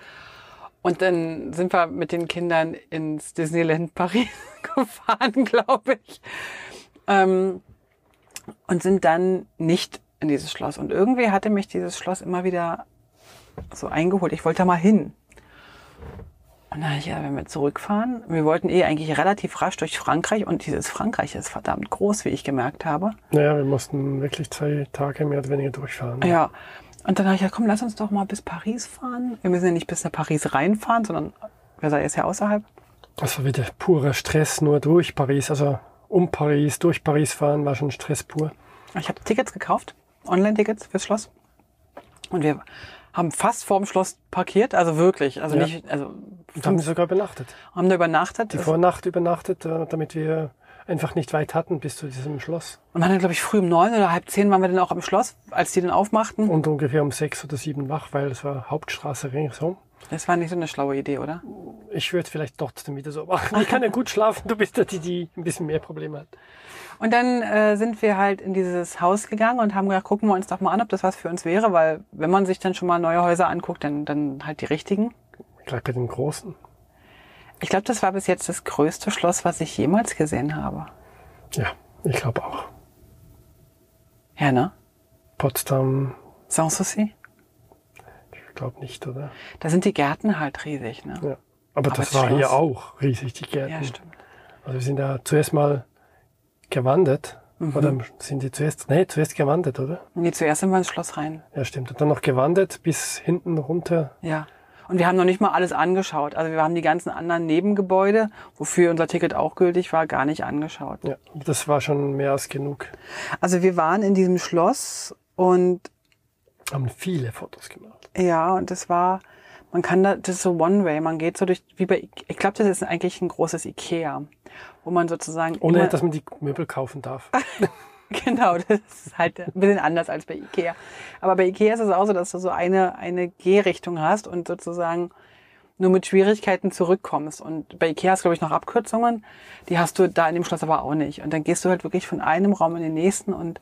Und dann sind wir mit den Kindern ins Disneyland Paris gefahren, glaube ich. Ähm, und sind dann nicht in dieses Schloss. Und irgendwie hatte mich dieses Schloss immer wieder so eingeholt. Ich wollte da mal hin. Und dann, ja, wenn wir zurückfahren, wir wollten eh eigentlich relativ rasch durch Frankreich und dieses Frankreich ist verdammt groß, wie ich gemerkt habe. Naja, wir mussten wirklich zwei Tage mehr oder weniger durchfahren. Ja. Und dann habe ich gesagt, komm, lass uns doch mal bis Paris fahren. Wir müssen ja nicht bis nach Paris reinfahren, sondern Versailles ist ja außerhalb. Das war wieder purer Stress, nur durch Paris. Also um Paris, durch Paris fahren, war schon Stress pur. Ich habe Tickets gekauft, Online-Tickets fürs Schloss. Und wir haben fast vorm Schloss parkiert, also wirklich, also Ja. nicht, also Und haben sogar übernachtet. haben da übernachtet. Die Vornacht übernachtet, äh, damit wir einfach nicht weit hatten bis zu diesem Schloss. Und waren dann, glaube ich, früh um neun oder halb zehn waren wir dann auch am Schloss, als die dann aufmachten. Und ungefähr um sechs oder sieben wach, weil es war Hauptstraße ringsum. Das war nicht so eine schlaue Idee, oder? Ich würde vielleicht trotzdem wieder so machen. Ich kann ja gut schlafen, du bist ja die, die ein bisschen mehr Probleme hat. Und dann äh, sind wir halt in dieses Haus gegangen und haben gedacht, gucken wir uns doch mal an, ob das was für uns wäre, weil wenn man sich dann schon mal neue Häuser anguckt, dann, dann halt die richtigen. Gleich bei den Großen. Ich glaube, das war bis jetzt das größte Schloss, was ich jemals gesehen habe. Ja, ich glaube auch. Ja, ne? Potsdam, Sanssouci? ich glaube nicht, oder? Da sind die Gärten halt riesig, ne? Ja. Aber, das das war hier Schloss- auch riesig, die Gärten. Ja, stimmt. Also wir sind da zuerst mal gewandert. Mhm. Oder sind die zuerst, nee, zuerst gewandert, oder? Nee, zuerst sind wir ins Schloss rein. Ja, stimmt. Und dann noch gewandert bis hinten runter. Ja. Und wir haben noch nicht mal alles angeschaut. Also wir haben die ganzen anderen Nebengebäude, wofür unser Ticket auch gültig war, gar nicht angeschaut. Ja, das war schon mehr als genug. Also wir waren in diesem Schloss und Haben viele Fotos gemacht. ja, und das war, man kann da, das ist so One-Way, man geht so durch, wie bei, ich glaube, das ist eigentlich ein großes Ikea, wo man sozusagen Ohne, dass man die Möbel kaufen darf. Genau, das ist halt ein bisschen anders als bei Ikea. Aber bei Ikea ist es auch so, dass du so eine, eine Gehrichtung hast und sozusagen nur mit Schwierigkeiten zurückkommst. Und bei Ikea hast du, glaube ich, noch Abkürzungen. Die hast du da in dem Schloss aber auch nicht. Und dann gehst du halt wirklich von einem Raum in den nächsten und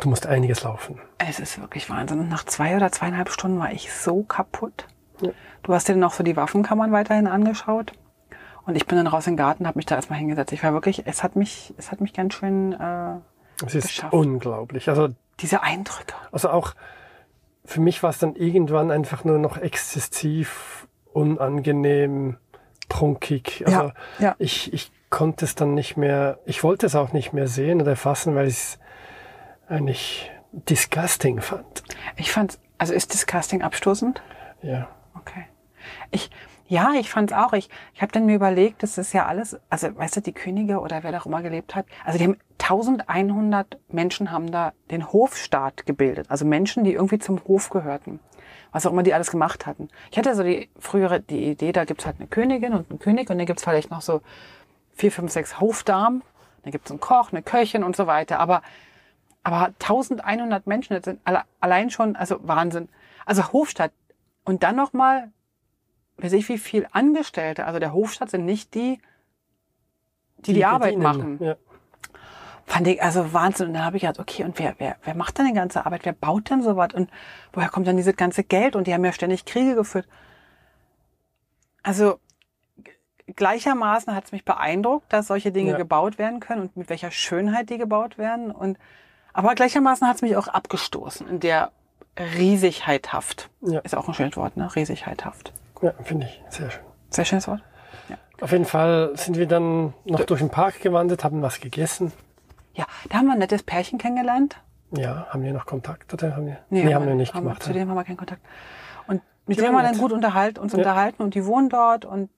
Du musst einiges laufen. es ist wirklich Wahnsinn. Und nach zwei oder zweieinhalb Stunden war ich so kaputt. Ja. Du hast dir dann auch so die Waffenkammern weiterhin angeschaut. Und ich bin dann raus in den Garten, habe mich da erstmal hingesetzt. Ich war wirklich, es hat mich, es hat mich ganz schön, äh, Es ist Geschafft. unglaublich. Also, diese Eindrücke. also auch für mich war es dann irgendwann einfach nur noch exzessiv, unangenehm, prunkig. Also Ja, ja. Ich, ich konnte es dann nicht mehr, ich wollte es auch nicht mehr sehen oder erfassen, weil ich es eigentlich disgusting fand. Ich fand's, also ist das Casting abstoßend? Ja. Okay. Ich, ja, ich fand's auch. Ich, ich habe dann mir überlegt, das ist ja alles, also weißt du, die Könige oder wer da auch immer gelebt hat, also die haben 1100 Menschen haben da den Hofstaat gebildet. Also Menschen, die irgendwie zum Hof gehörten. Was auch immer die alles gemacht hatten. Ich hatte so die frühere die Idee, da gibt's halt eine Königin und einen König und dann gibt's vielleicht noch so vier, fünf, sechs Hofdamen. Dann gibt's einen Koch, eine Köchin und so weiter. Aber aber 1100 Menschen, das sind alle, allein schon, also Wahnsinn. Also Hofstadt. Und dann nochmal, weiß ich wie viel Angestellte. Also der Hofstadt sind nicht die, die die, Arbeit bedienen. machen. Ja. Fand ich also Wahnsinn. Und dann habe ich gedacht, okay, und wer, wer, wer macht denn die ganze Arbeit? Wer baut denn sowas? Und woher kommt dann dieses ganze Geld? Und die haben ja ständig Kriege geführt. Also gleichermaßen hat es mich beeindruckt, dass solche Dinge Ja. gebaut werden können und mit welcher Schönheit die gebaut werden. Und aber gleichermaßen hat es mich auch abgestoßen in der Riesigheithaft. Ja. Ist auch ein schönes Wort, ne? Riesigheithaft. Ja, finde ich sehr schön. Sehr schönes Wort. Auf jeden Fall sind wir dann noch durch den Park gewandert, haben was gegessen. Ja, da haben wir ein nettes Pärchen kennengelernt. Ja, haben wir noch Kontakt oder haben wir? Nee, haben wir nicht haben, gemacht. Zu dem haben wir keinen Kontakt. Und mit Die dem haben wir dann gut unterhalten, uns Ja. unterhalten und die wohnen dort und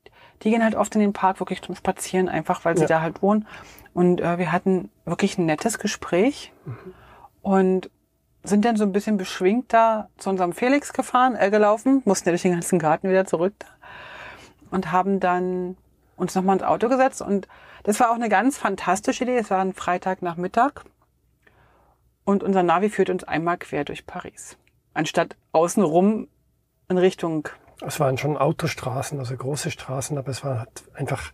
die gehen halt oft in den Park wirklich zum Spazieren, einfach weil sie Ja. da halt wohnen. Und äh, wir hatten wirklich ein nettes Gespräch Mhm. und sind dann so ein bisschen beschwingt da zu unserem Felix gefahren, äh, gelaufen, mussten ja durch den ganzen Garten wieder zurück da und haben dann uns nochmal ins Auto gesetzt und das war auch eine ganz fantastische Idee. Es war ein Freitagnachmittag und unser Navi führt uns einmal quer durch Paris. Anstatt außenrum in Richtung Es waren schon Autostraßen, also große Straßen, aber es war halt einfach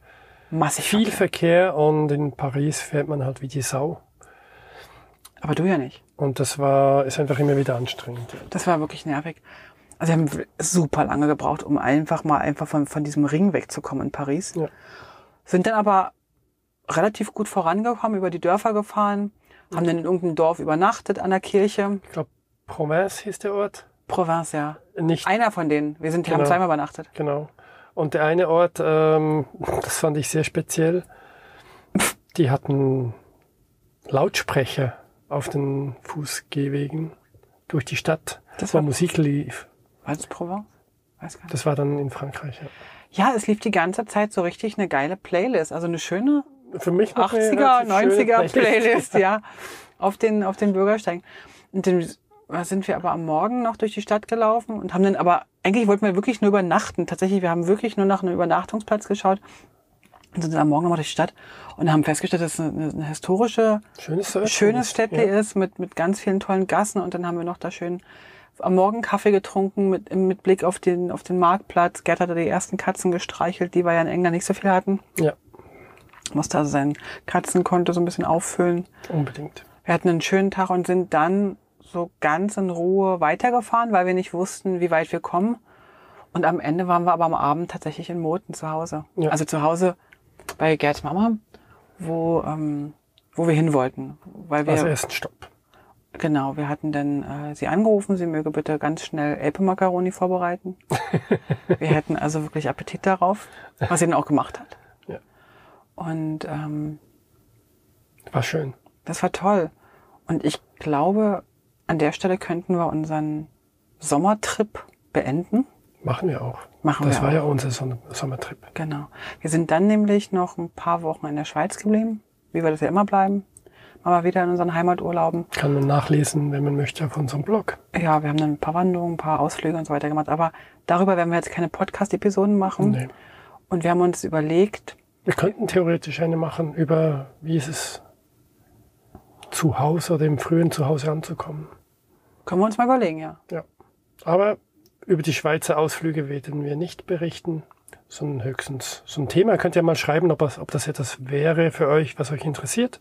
massig viel Verkehr. Verkehr und in Paris fährt man halt wie die Sau. Aber du ja nicht. Und das war, ist einfach immer wieder anstrengend. Das war wirklich nervig. Also wir haben super lange gebraucht, um einfach mal einfach von, von diesem Ring wegzukommen in Paris. Ja. Sind dann aber relativ gut vorangekommen, über die Dörfer gefahren, haben dann in irgendeinem Dorf übernachtet an der Kirche. Ich glaube, Provence hieß der Ort. Provence, ja. Nicht Einer von denen. Wir sind, die haben Genau. zweimal übernachtet. Genau. Und der eine Ort, ähm, das fand ich sehr speziell. Die hatten Lautsprecher auf den Fußgehwegen durch die Stadt, Das wo war- Musik lief. War das Provence? Weiß gar nicht. Das war dann in Frankreich. Ja. Ja, es lief die ganze Zeit so richtig eine geile Playlist. Also eine schöne Für mich noch eine 80er, relativ schöne 90er Playlist, ja, auf den, auf den Bürgersteigen. Und dann sind wir aber am Morgen noch durch die Stadt gelaufen und haben dann aber, eigentlich wollten wir wirklich nur übernachten. Tatsächlich, wir haben wirklich nur nach einem Übernachtungsplatz geschaut und sind dann am Morgen nochmal durch die Stadt und haben festgestellt, dass es eine, eine historische, Schönes schönes ist, Städtle ja. ist mit, mit ganz vielen tollen Gassen und dann haben wir noch da schön am Morgen Kaffee getrunken mit, mit Blick auf den, auf den Marktplatz. Gerd hatte die ersten Katzen gestreichelt, die wir ja in England nicht so viel hatten. Ja, Musste also sein Katzenkonto so ein bisschen auffüllen. unbedingt. Wir hatten einen schönen Tag und sind dann so ganz in Ruhe weitergefahren, weil wir nicht wussten, wie weit wir kommen. Und am Ende waren wir aber am Abend tatsächlich in Moten zu Hause. Ja. Also zu Hause bei Gerds Mama, wo, ähm, wo wir hin wollten. Weil wir, Also ersten Stopp. genau, wir hatten dann äh, sie angerufen, sie möge bitte ganz schnell Elpe-Macaroni vorbereiten. wir hätten also wirklich Appetit darauf, was sie dann auch gemacht hat. Ja. Und ähm, War schön. das war toll. Und ich glaube, an der Stelle könnten wir unseren Sommertrip beenden. Machen wir auch. Machen das wir war auch. ja unser Sommertrip. Genau. Wir sind dann nämlich noch ein paar Wochen in der Schweiz geblieben, wie wir das ja immer bleiben. Mal wieder in unseren Heimaturlauben. Kann man nachlesen, wenn man möchte, auf unserem Blog. Ja, wir haben dann ein paar Wanderungen, ein paar Ausflüge und so weiter gemacht. Aber darüber werden wir jetzt keine Podcast-Episoden machen. Nee. Und wir haben uns überlegt, Wir könnten theoretisch eine machen über, wie ist es zu Hause oder im frühen Zuhause anzukommen. können wir uns mal überlegen, ja. Ja. Aber über die Schweizer Ausflüge werden wir nicht berichten, sondern höchstens so ein Thema. Könnt ihr mal schreiben, ob das, ob das etwas wäre für euch, was euch interessiert.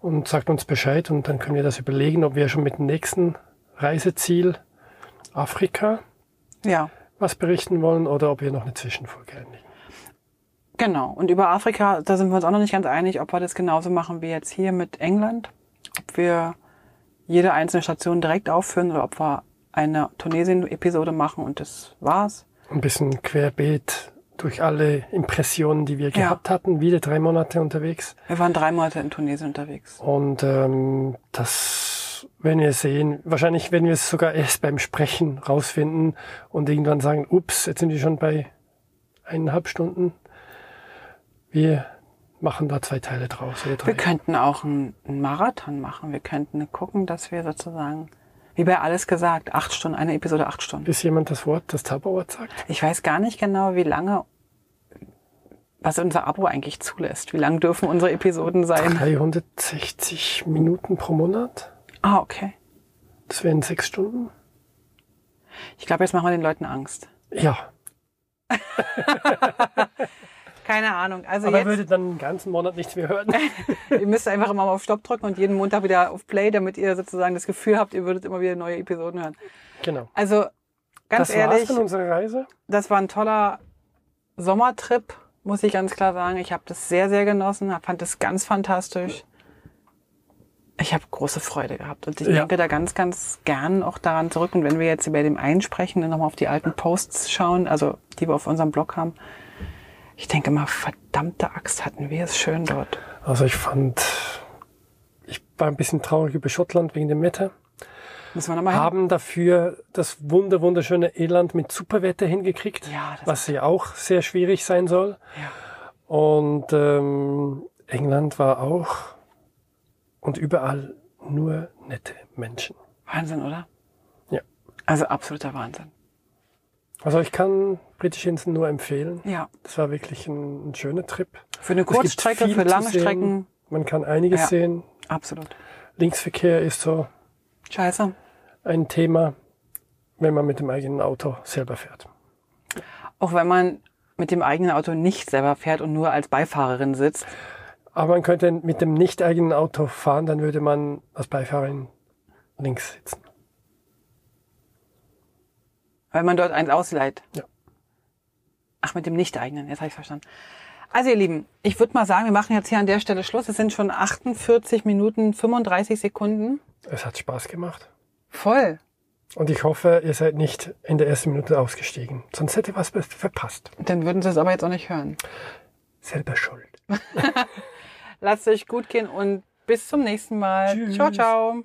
Und sagt uns Bescheid und dann können wir das überlegen, ob wir schon mit dem nächsten Reiseziel Afrika Ja, was berichten wollen oder ob wir noch eine Zwischenfolge einlegen. genau. Und über Afrika, da sind wir uns auch noch nicht ganz einig, ob wir das genauso machen wie jetzt hier mit England. Ob wir jede einzelne Station direkt aufführen oder ob wir eine Tunesien-Episode machen und das war's. Ein bisschen querbeet durch alle Impressionen, die wir Ja. gehabt hatten, wieder drei Monate unterwegs. Wir waren drei Monate in Tunesien unterwegs. Und ähm, das werden wir sehen. Wahrscheinlich werden wir es sogar erst beim Sprechen rausfinden und irgendwann sagen, ups, jetzt sind wir schon bei eineinhalb Stunden. Wir machen da zwei Teile draus. Wir könnten auch einen Marathon machen. Wir könnten gucken, dass wir sozusagen, wie bei alles gesagt, acht Stunden, eine Episode acht Stunden. Bis jemand das Wort, das Zauberwort sagt. Ich weiß gar nicht genau, wie lange, was unser Abo eigentlich zulässt. Wie lang dürfen unsere Episoden sein? 360 Minuten pro Monat. Ah, okay. Das wären sechs Stunden. Ich glaube, jetzt machen wir den Leuten Angst. Ja, Keine Ahnung. Also aber er jetzt, würde dann den ganzen Monat nichts mehr hören. ihr müsst einfach immer mal auf Stopp drücken und jeden Montag wieder auf Play, damit ihr sozusagen das Gefühl habt, ihr würdet immer wieder neue Episoden hören. genau. Also, ganz das ehrlich, war's von unserer Reise. das war ein toller Sommertrip, muss ich ganz klar sagen. Ich habe das sehr, sehr genossen, fand das ganz fantastisch. Ich habe große Freude gehabt und ich Ja. denke da ganz, ganz gern auch daran zurück. Und wenn wir jetzt bei dem Einsprechen nochmal auf die alten Posts schauen, also die wir auf unserem Blog haben, ich denke mal, verdammte Axt hatten wir es schön dort. Also ich fand, ich war ein bisschen traurig über Schottland wegen dem Wetter. Müssen wir nochmal hin? Haben dafür das wunder wunderschöne Irland mit Superwetter hingekriegt, Ja, was ja auch sehr schwierig sein soll. Ja. Und ähm, England war auch und überall nur nette Menschen. Wahnsinn, oder? Ja. Also absoluter Wahnsinn. Also ich kann Britische Inseln nur empfehlen. Ja. Das war wirklich ein, ein schöner Trip. Für eine Kurzstrecke, für lange. Strecken, Man kann einiges Ja. sehen. absolut. Linksverkehr ist so Scheiße. ein Thema, wenn man mit dem eigenen Auto selber fährt. Auch wenn man mit dem eigenen Auto nicht selber fährt und nur als Beifahrerin sitzt. Aber man könnte mit dem nicht eigenen Auto fahren, dann würde man als Beifahrerin links sitzen. Weil man dort eins ausleiht. Ja. Ach, mit dem nicht-eigenen, jetzt habe ich verstanden. Also ihr Lieben, ich würde mal sagen, wir machen jetzt hier an der Stelle Schluss. Es sind schon 48 Minuten 35 Sekunden. Es hat Spaß gemacht. Voll. Und ich hoffe, ihr seid nicht in der ersten Minute ausgestiegen. Sonst hätte ihr was verpasst. Dann würden Sie es aber jetzt auch nicht hören. Selber schuld. Lasst euch gut gehen und bis zum nächsten Mal. Tschüss. Ciao, ciao.